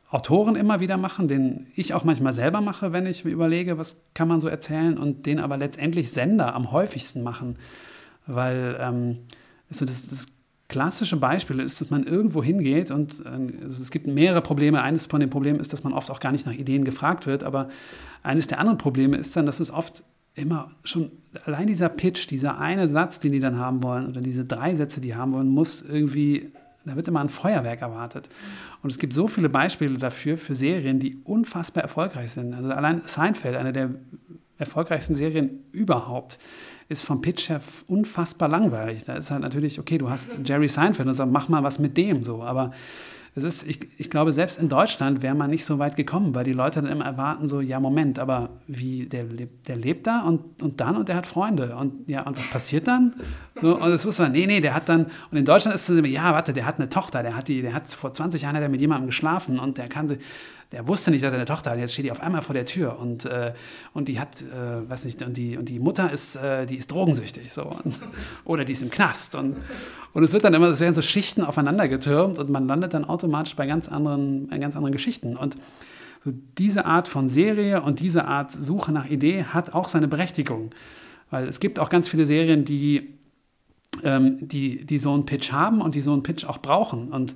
Autoren immer wieder machen, den ich auch manchmal selber mache, wenn ich mir überlege, was kann man so erzählen und den aber letztendlich Sender am häufigsten machen. Weil ähm, also das, das klassische Beispiel ist, dass man irgendwo hingeht und äh, also es gibt mehrere Probleme. Eines von den Problemen ist, dass man oft auch gar nicht nach Ideen gefragt wird, aber eines der anderen Probleme ist dann, dass es oft immer schon allein dieser Pitch, dieser eine Satz, den die dann haben wollen oder diese drei Sätze, die haben wollen, muss irgendwie, da wird immer ein Feuerwerk erwartet. Und es gibt so viele Beispiele dafür, für Serien, die unfassbar erfolgreich sind. Also allein Seinfeld, eine der erfolgreichsten Serien überhaupt, ist vom Pitch her unfassbar langweilig. Da ist halt natürlich, okay, du hast Jerry Seinfeld und sagst, mach mal was mit dem so. Aber es ist, ich, ich glaube, selbst in Deutschland wäre man nicht so weit gekommen, weil die Leute dann immer erwarten, so, ja, Moment, aber wie, der, der lebt da und, und dann und der hat Freunde. Und ja, und was passiert dann? So, und es muss man, nee, nee, der hat dann, und in Deutschland ist es immer, ja, warte, der hat eine Tochter, der hat die, der hat vor 20 Jahren hat er mit jemandem geschlafen und der kannte, der wusste nicht, dass er eine Tochter hat. Jetzt steht die auf einmal vor der Tür und, äh, und die hat, äh, weiß nicht, und die, und die Mutter ist, äh, die ist drogensüchtig, so. Und, oder die ist im Knast. Und, und es wird dann immer, es werden so Schichten aufeinander getürmt und man landet dann automatisch bei ganz anderen, bei ganz anderen Geschichten. Und so diese Art von Serie und diese Art Suche nach Idee hat auch seine Berechtigung. Weil es gibt auch ganz viele Serien, die, ähm, die, die so einen Pitch haben und die so einen Pitch auch brauchen. Und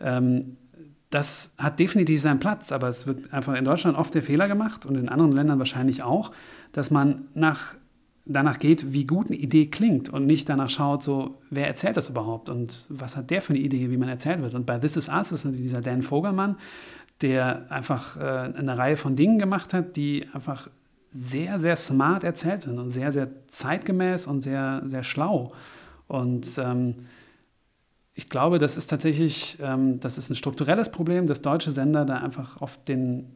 ähm, das hat definitiv seinen Platz, aber es wird einfach in Deutschland oft der Fehler gemacht und in anderen Ländern wahrscheinlich auch, dass man nach, danach geht, wie gut eine Idee klingt und nicht danach schaut, so, wer erzählt das überhaupt und was hat der für eine Idee, wie man erzählt wird. Und bei This Is Us ist dieser Dan Vogelmann, der einfach äh, eine Reihe von Dingen gemacht hat, die einfach sehr, sehr smart erzählt sind und sehr, sehr zeitgemäß und sehr, sehr schlau. Und ähm, ich glaube, das ist tatsächlich, ähm, das ist ein strukturelles Problem, dass deutsche Sender da einfach oft den,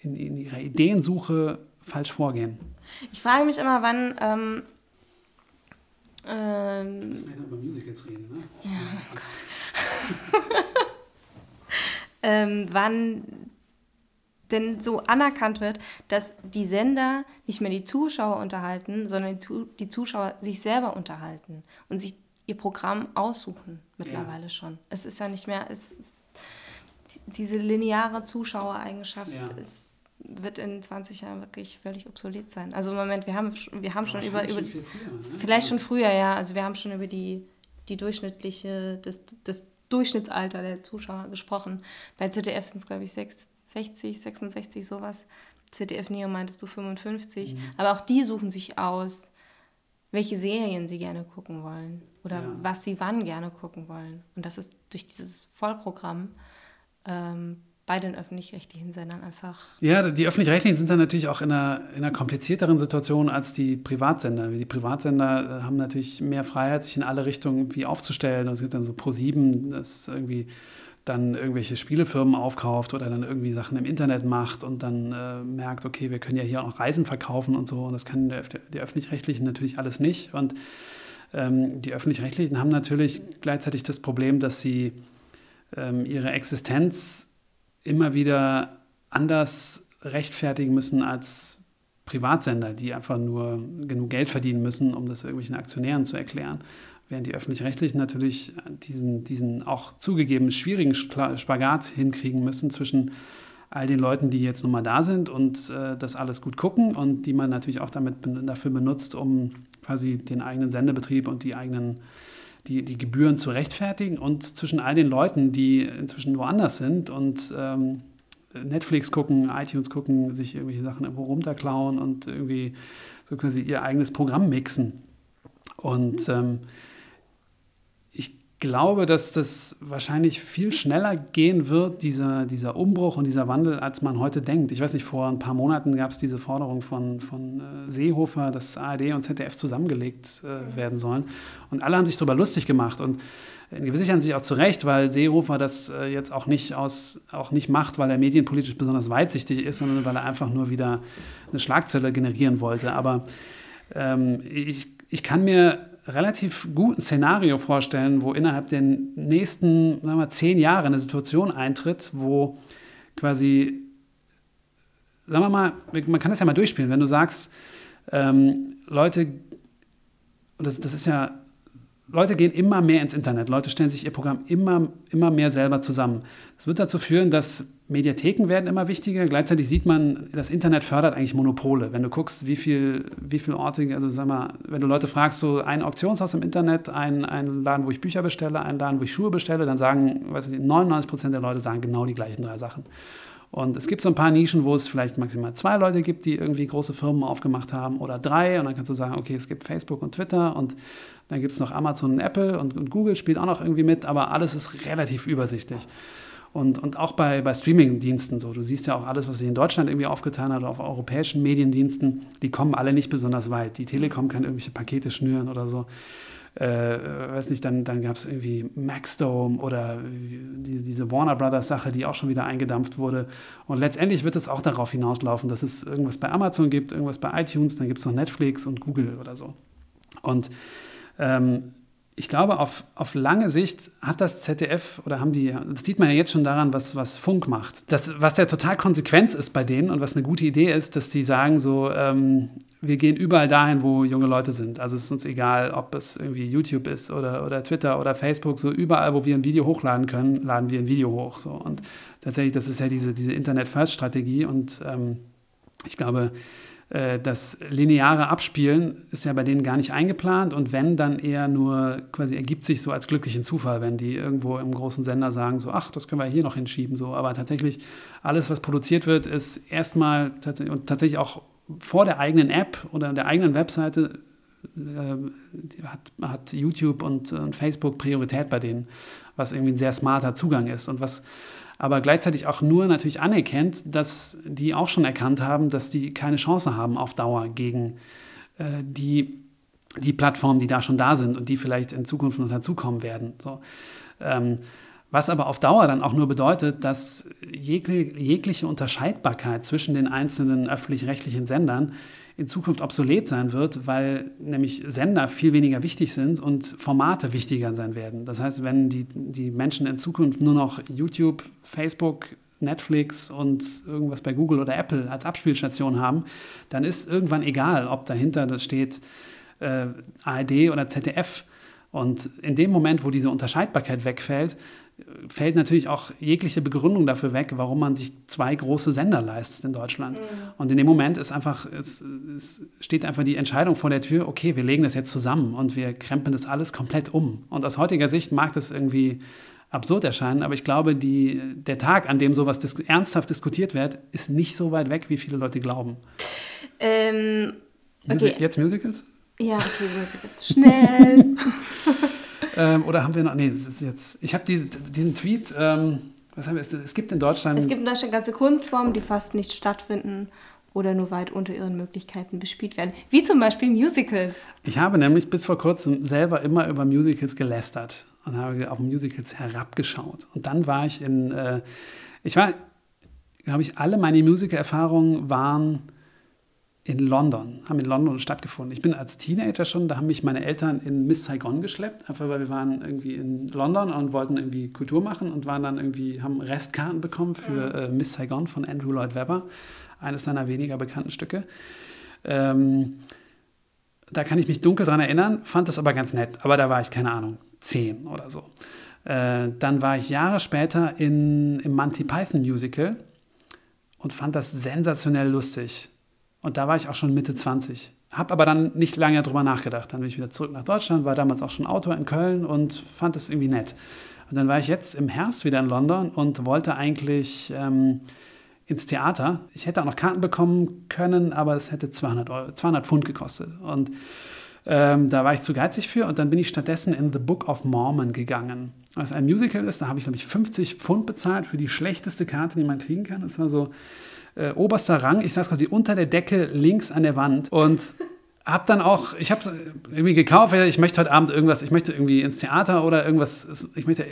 in, in ihrer Ideensuche falsch vorgehen. Ich frage mich immer, wann. Ähm, ähm, Müssen wir über Musik jetzt reden, ne? Ja, oh Gott. ähm, wann denn so anerkannt wird, dass die Sender nicht mehr die Zuschauer unterhalten, sondern die, Zuschauer sich selber unterhalten und sich ihr Programm aussuchen mittlerweile ja. schon. Es ist ja nicht mehr, es ist, diese lineare Zuschauereigenschaft ja. ist, wird in 20 Jahren wirklich völlig obsolet sein. Also im Moment, wir haben, wir haben schon über, über schon früher, ne? vielleicht schon früher, ja, also wir haben schon über die, die durchschnittliche, das, das Durchschnittsalter der Zuschauer gesprochen. Bei ZDF sind es, glaube ich, 6, 60, 66, sowas. ZDF Neo meintest du 55. Mhm. Aber auch die suchen sich aus, welche Serien sie gerne gucken wollen oder ja. was sie wann gerne gucken wollen. Und das ist durch dieses Vollprogramm ähm, bei den öffentlich-rechtlichen Sendern einfach. Ja, die öffentlich-rechtlichen sind dann natürlich auch in einer, in einer komplizierteren Situation als die Privatsender. Die Privatsender äh, haben natürlich mehr Freiheit, sich in alle Richtungen irgendwie aufzustellen. Und es gibt dann so Pro7, das irgendwie dann irgendwelche Spielefirmen aufkauft oder dann irgendwie Sachen im Internet macht und dann äh, merkt, okay, wir können ja hier auch Reisen verkaufen und so. Und das kann der, die Öffentlich-Rechtlichen natürlich alles nicht. Und ähm, die Öffentlich-Rechtlichen haben natürlich gleichzeitig das Problem, dass sie ähm, ihre Existenz immer wieder anders rechtfertigen müssen als Privatsender, die einfach nur genug Geld verdienen müssen, um das irgendwelchen Aktionären zu erklären während die öffentlich-rechtlichen natürlich diesen, diesen auch zugegeben schwierigen Spagat hinkriegen müssen zwischen all den Leuten, die jetzt nun mal da sind und äh, das alles gut gucken und die man natürlich auch damit dafür benutzt, um quasi den eigenen Sendebetrieb und die eigenen die, die Gebühren zu rechtfertigen und zwischen all den Leuten, die inzwischen woanders sind und ähm, Netflix gucken, iTunes gucken, sich irgendwelche Sachen irgendwo runterklauen und irgendwie so quasi ihr eigenes Programm mixen. Und ähm, glaube, dass das wahrscheinlich viel schneller gehen wird, dieser, dieser Umbruch und dieser Wandel, als man heute denkt. Ich weiß nicht, vor ein paar Monaten gab es diese Forderung von, von äh, Seehofer, dass ARD und ZDF zusammengelegt äh, werden sollen. Und alle haben sich darüber lustig gemacht. Und in gewisser Hinsicht auch zu Recht, weil Seehofer das äh, jetzt auch nicht, aus, auch nicht macht, weil er medienpolitisch besonders weitsichtig ist, sondern weil er einfach nur wieder eine Schlagzeile generieren wollte. Aber ähm, ich, ich kann mir relativ guten Szenario vorstellen, wo innerhalb der nächsten sagen wir, zehn Jahre eine Situation eintritt, wo quasi, sagen wir mal, man kann das ja mal durchspielen, wenn du sagst, ähm, Leute, das, das ist ja Leute gehen immer mehr ins Internet. Leute stellen sich ihr Programm immer, immer mehr selber zusammen. Das wird dazu führen, dass Mediatheken werden immer wichtiger. Gleichzeitig sieht man, das Internet fördert eigentlich Monopole. Wenn du guckst, wie viel, wie viel Orte, also sag mal, wenn du Leute fragst, so ein Auktionshaus im Internet, ein, ein Laden, wo ich Bücher bestelle, ein Laden, wo ich Schuhe bestelle, dann sagen, weiß ich, 99 Prozent der Leute sagen genau die gleichen drei Sachen. Und es gibt so ein paar Nischen, wo es vielleicht maximal zwei Leute gibt, die irgendwie große Firmen aufgemacht haben oder drei. Und dann kannst du sagen, okay, es gibt Facebook und Twitter und dann gibt es noch Amazon und Apple und, und, Google spielt auch noch irgendwie mit, aber alles ist relativ übersichtlich. Und, und auch bei, bei Streaming-Diensten so. Du siehst ja auch alles, was sich in Deutschland irgendwie aufgetan hat, auf europäischen Mediendiensten, die kommen alle nicht besonders weit. Die Telekom kann irgendwelche Pakete schnüren oder so. Äh, weiß nicht, dann, dann gab es irgendwie Maxdome oder die, diese Warner Brothers Sache, die auch schon wieder eingedampft wurde. Und letztendlich wird es auch darauf hinauslaufen, dass es irgendwas bei Amazon gibt, irgendwas bei iTunes, dann gibt es noch Netflix und Google oder so. Und ähm, ich glaube, auf, auf lange Sicht hat das ZDF oder haben die, das sieht man ja jetzt schon daran, was, was Funk macht. Das, was ja total Konsequenz ist bei denen und was eine gute Idee ist, dass die sagen so, ähm, wir gehen überall dahin, wo junge Leute sind. Also es ist uns egal, ob es irgendwie YouTube ist oder, oder Twitter oder Facebook, so überall, wo wir ein Video hochladen können, laden wir ein Video hoch. So. Und tatsächlich, das ist ja diese, diese Internet-First-Strategie und ähm, ich glaube, das lineare Abspielen ist ja bei denen gar nicht eingeplant und wenn, dann eher nur quasi ergibt sich so als glücklichen Zufall, wenn die irgendwo im großen Sender sagen, so, ach, das können wir hier noch hinschieben, so. Aber tatsächlich, alles, was produziert wird, ist erstmal tatsächlich und tatsächlich auch vor der eigenen App oder der eigenen Webseite äh, hat, hat YouTube und, und Facebook Priorität bei denen, was irgendwie ein sehr smarter Zugang ist und was aber gleichzeitig auch nur natürlich anerkennt, dass die auch schon erkannt haben, dass die keine Chance haben auf Dauer gegen äh, die, die Plattformen, die da schon da sind und die vielleicht in Zukunft noch dazukommen werden. So. Ähm, was aber auf Dauer dann auch nur bedeutet, dass jegliche Unterscheidbarkeit zwischen den einzelnen öffentlich-rechtlichen Sendern in Zukunft obsolet sein wird, weil nämlich Sender viel weniger wichtig sind und Formate wichtiger sein werden. Das heißt, wenn die, die Menschen in Zukunft nur noch YouTube, Facebook, Netflix und irgendwas bei Google oder Apple als Abspielstation haben, dann ist irgendwann egal, ob dahinter das steht äh, ARD oder ZDF. Und in dem Moment, wo diese Unterscheidbarkeit wegfällt, fällt natürlich auch jegliche Begründung dafür weg, warum man sich zwei große Sender leistet in Deutschland. Mhm. Und in dem Moment ist einfach, es, es, steht einfach die Entscheidung vor der Tür, okay, wir legen das jetzt zusammen und wir krempeln das alles komplett um. Und aus heutiger Sicht mag das irgendwie absurd erscheinen, aber ich glaube, die, der Tag, an dem sowas dis ernsthaft diskutiert wird, ist nicht so weit weg, wie viele Leute glauben. Ähm, okay. Jetzt Musicals? Ja, okay, Musicals. Schnell. Ähm, oder haben wir noch. Nee, das ist jetzt. Ich habe die, diesen Tweet. Ähm, was haben wir? Es gibt in Deutschland. Es gibt in Deutschland ganze Kunstformen, die fast nicht stattfinden oder nur weit unter ihren Möglichkeiten bespielt werden. Wie zum Beispiel Musicals. Ich habe nämlich bis vor kurzem selber immer über Musicals gelästert und habe auf Musicals herabgeschaut. Und dann war ich in. Äh, ich war, glaube ich, alle meine Musical-Erfahrungen waren in London, haben in London stattgefunden. Ich bin als Teenager schon, da haben mich meine Eltern in Miss Saigon geschleppt, einfach weil wir waren irgendwie in London und wollten irgendwie Kultur machen und waren dann irgendwie, haben Restkarten bekommen für mhm. äh, Miss Saigon von Andrew Lloyd Webber, eines seiner weniger bekannten Stücke. Ähm, da kann ich mich dunkel dran erinnern, fand das aber ganz nett, aber da war ich, keine Ahnung, zehn oder so. Äh, dann war ich Jahre später in, im Monty Python Musical und fand das sensationell lustig und da war ich auch schon Mitte 20. Habe aber dann nicht lange drüber nachgedacht. Dann bin ich wieder zurück nach Deutschland, war damals auch schon Autor in Köln und fand es irgendwie nett. Und dann war ich jetzt im Herbst wieder in London und wollte eigentlich ähm, ins Theater. Ich hätte auch noch Karten bekommen können, aber es hätte 200, Euro, 200 Pfund gekostet. Und ähm, da war ich zu geizig für und dann bin ich stattdessen in The Book of Mormon gegangen. Was ein Musical ist, da habe ich, glaube ich, 50 Pfund bezahlt für die schlechteste Karte, die man kriegen kann. Das war so äh, oberster Rang, ich saß quasi unter der Decke links an der Wand. Und hab dann auch, ich habe irgendwie gekauft, ich möchte heute Abend irgendwas, ich möchte irgendwie ins Theater oder irgendwas, ich möchte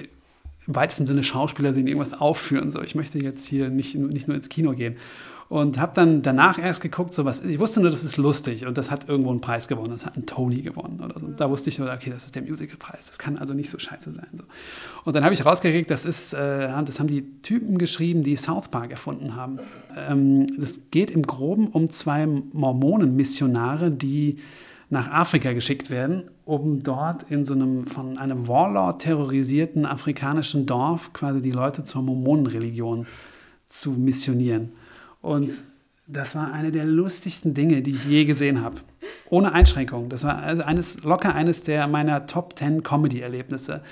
im weitesten Sinne Schauspieler sehen, irgendwas aufführen. So, ich möchte jetzt hier nicht, nicht nur ins Kino gehen und habe dann danach erst geguckt, so was, ich wusste nur, das ist lustig und das hat irgendwo einen Preis gewonnen, das hat einen Tony gewonnen oder so. Da wusste ich so, okay, das ist der Musicalpreis, das kann also nicht so scheiße sein. So. Und dann habe ich rausgekriegt, das ist, äh, das haben die Typen geschrieben, die South Park erfunden haben. Ähm, das geht im Groben um zwei Mormonen-Missionare, die nach Afrika geschickt werden, um dort in so einem von einem Warlord terrorisierten afrikanischen Dorf quasi die Leute zur Mormonenreligion zu missionieren. Und das war eine der lustigsten Dinge, die ich je gesehen habe. Ohne Einschränkung. Das war also eines, locker eines der meiner Top 10 Comedy-Erlebnisse.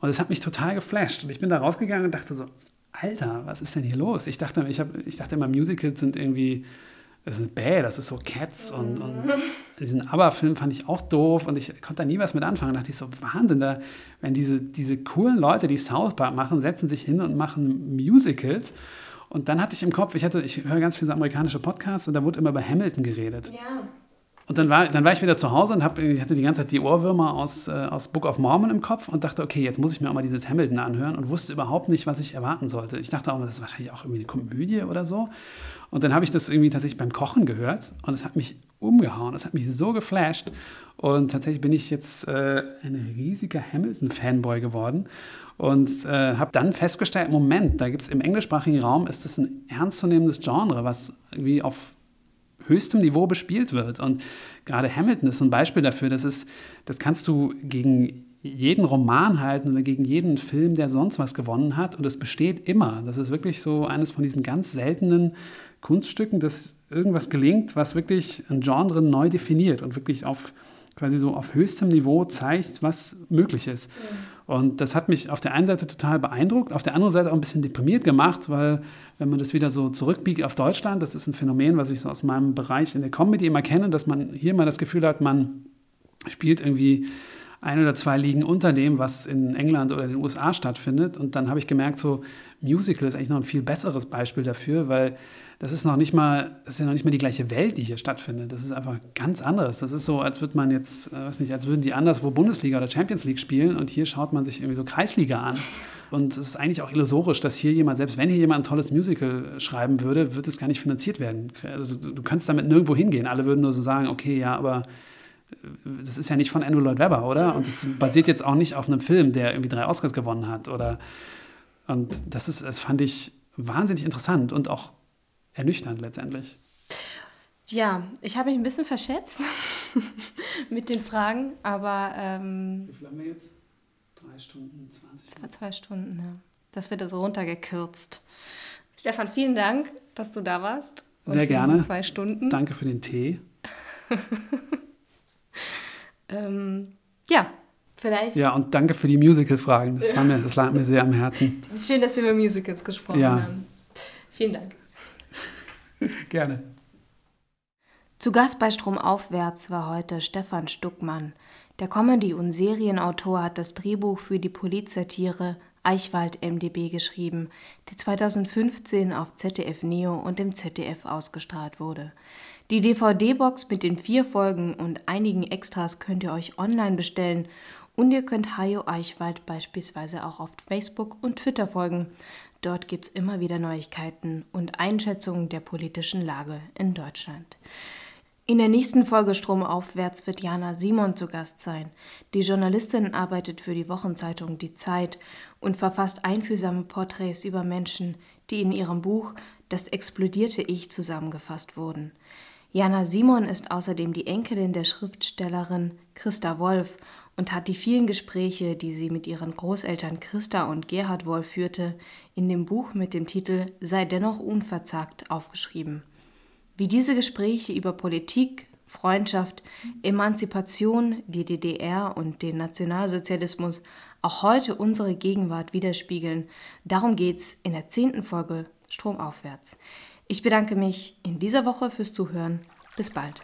Und es hat mich total geflasht. Und ich bin da rausgegangen und dachte so, Alter, was ist denn hier los? Ich dachte, ich, hab, ich dachte immer, Musicals sind irgendwie, das sind bäh, das ist so Cats und, und diesen Aber-Film fand ich auch doof und ich konnte da nie was mit anfangen. Da dachte ich so, Wahnsinn, da, wenn diese, diese coolen Leute, die South Park machen, setzen sich hin und machen Musicals und dann hatte ich im Kopf, ich, hatte, ich höre ganz viele so amerikanische Podcasts und da wurde immer über Hamilton geredet. Ja. Und dann war, dann war ich wieder zu Hause und hab, ich hatte die ganze Zeit die Ohrwürmer aus, äh, aus Book of Mormon im Kopf und dachte, okay, jetzt muss ich mir auch mal dieses Hamilton anhören und wusste überhaupt nicht, was ich erwarten sollte. Ich dachte auch, das ist wahrscheinlich auch irgendwie eine Komödie oder so. Und dann habe ich das irgendwie tatsächlich beim Kochen gehört und es hat mich umgehauen, es hat mich so geflasht. Und tatsächlich bin ich jetzt äh, ein riesiger Hamilton-Fanboy geworden und äh, habe dann festgestellt, Moment, da gibt es im englischsprachigen Raum, ist das ein ernstzunehmendes Genre, was irgendwie auf höchstem Niveau bespielt wird. Und gerade Hamilton ist ein Beispiel dafür, dass es, das kannst du gegen jeden Roman halten oder gegen jeden Film, der sonst was gewonnen hat. Und es besteht immer. Das ist wirklich so eines von diesen ganz seltenen Kunststücken, dass irgendwas gelingt, was wirklich ein Genre neu definiert und wirklich auf quasi so auf höchstem Niveau zeigt, was möglich ist. Mhm. Und das hat mich auf der einen Seite total beeindruckt, auf der anderen Seite auch ein bisschen deprimiert gemacht, weil wenn man das wieder so zurückbiegt auf Deutschland, das ist ein Phänomen, was ich so aus meinem Bereich in der Comedy immer kenne, dass man hier mal das Gefühl hat, man spielt irgendwie ein oder zwei Ligen unter dem, was in England oder den USA stattfindet. Und dann habe ich gemerkt, so Musical ist eigentlich noch ein viel besseres Beispiel dafür, weil das ist noch nicht mal, das ist ja noch nicht mal die gleiche Welt, die hier stattfindet. Das ist einfach ganz anderes. Das ist so, als würde man jetzt, äh, weiß nicht, als würden die anderswo Bundesliga oder Champions League spielen und hier schaut man sich irgendwie so Kreisliga an. Und es ist eigentlich auch illusorisch, dass hier jemand, selbst wenn hier jemand ein tolles Musical schreiben würde, wird es gar nicht finanziert werden. Also du kannst damit nirgendwo hingehen. Alle würden nur so sagen, okay, ja, aber äh, das ist ja nicht von Andrew Lloyd Webber, oder? Und es basiert jetzt auch nicht auf einem Film, der irgendwie drei Oscars gewonnen hat, oder? Und das ist, das fand ich wahnsinnig interessant und auch ernüchternd letztendlich. Ja, ich habe mich ein bisschen verschätzt mit den Fragen, aber. Ähm, Wie viel haben wir jetzt? Drei Stunden, 20 Zwei, zwei Stunden, ja. Das wird also runtergekürzt. Stefan, vielen Dank, dass du da warst. Sehr gerne. Zwei Stunden. Danke für den Tee. ähm, ja, vielleicht. Ja, und danke für die Musical-Fragen. Das, das lag mir sehr am Herzen. Schön, dass wir über Musicals gesprochen ja. haben. Vielen Dank. Gerne. Zu Gast bei Stromaufwärts war heute Stefan Stuckmann. Der Comedy- und Serienautor hat das Drehbuch für die Polizsatire Eichwald MDB geschrieben, die 2015 auf ZDF Neo und im ZDF ausgestrahlt wurde. Die DVD-Box mit den vier Folgen und einigen Extras könnt ihr euch online bestellen und ihr könnt Hajo Eichwald beispielsweise auch auf Facebook und Twitter folgen. Dort gibt es immer wieder Neuigkeiten und Einschätzungen der politischen Lage in Deutschland. In der nächsten Folge Stromaufwärts wird Jana Simon zu Gast sein. Die Journalistin arbeitet für die Wochenzeitung Die Zeit und verfasst einfühlsame Porträts über Menschen, die in ihrem Buch Das explodierte Ich zusammengefasst wurden. Jana Simon ist außerdem die Enkelin der Schriftstellerin Christa Wolf und hat die vielen Gespräche, die sie mit ihren Großeltern Christa und Gerhard Wolf führte, in dem Buch mit dem Titel Sei dennoch unverzagt aufgeschrieben. Wie diese Gespräche über Politik, Freundschaft, Emanzipation, die DDR und den Nationalsozialismus auch heute unsere Gegenwart widerspiegeln, darum geht's in der zehnten Folge Stromaufwärts. Ich bedanke mich in dieser Woche fürs Zuhören. Bis bald.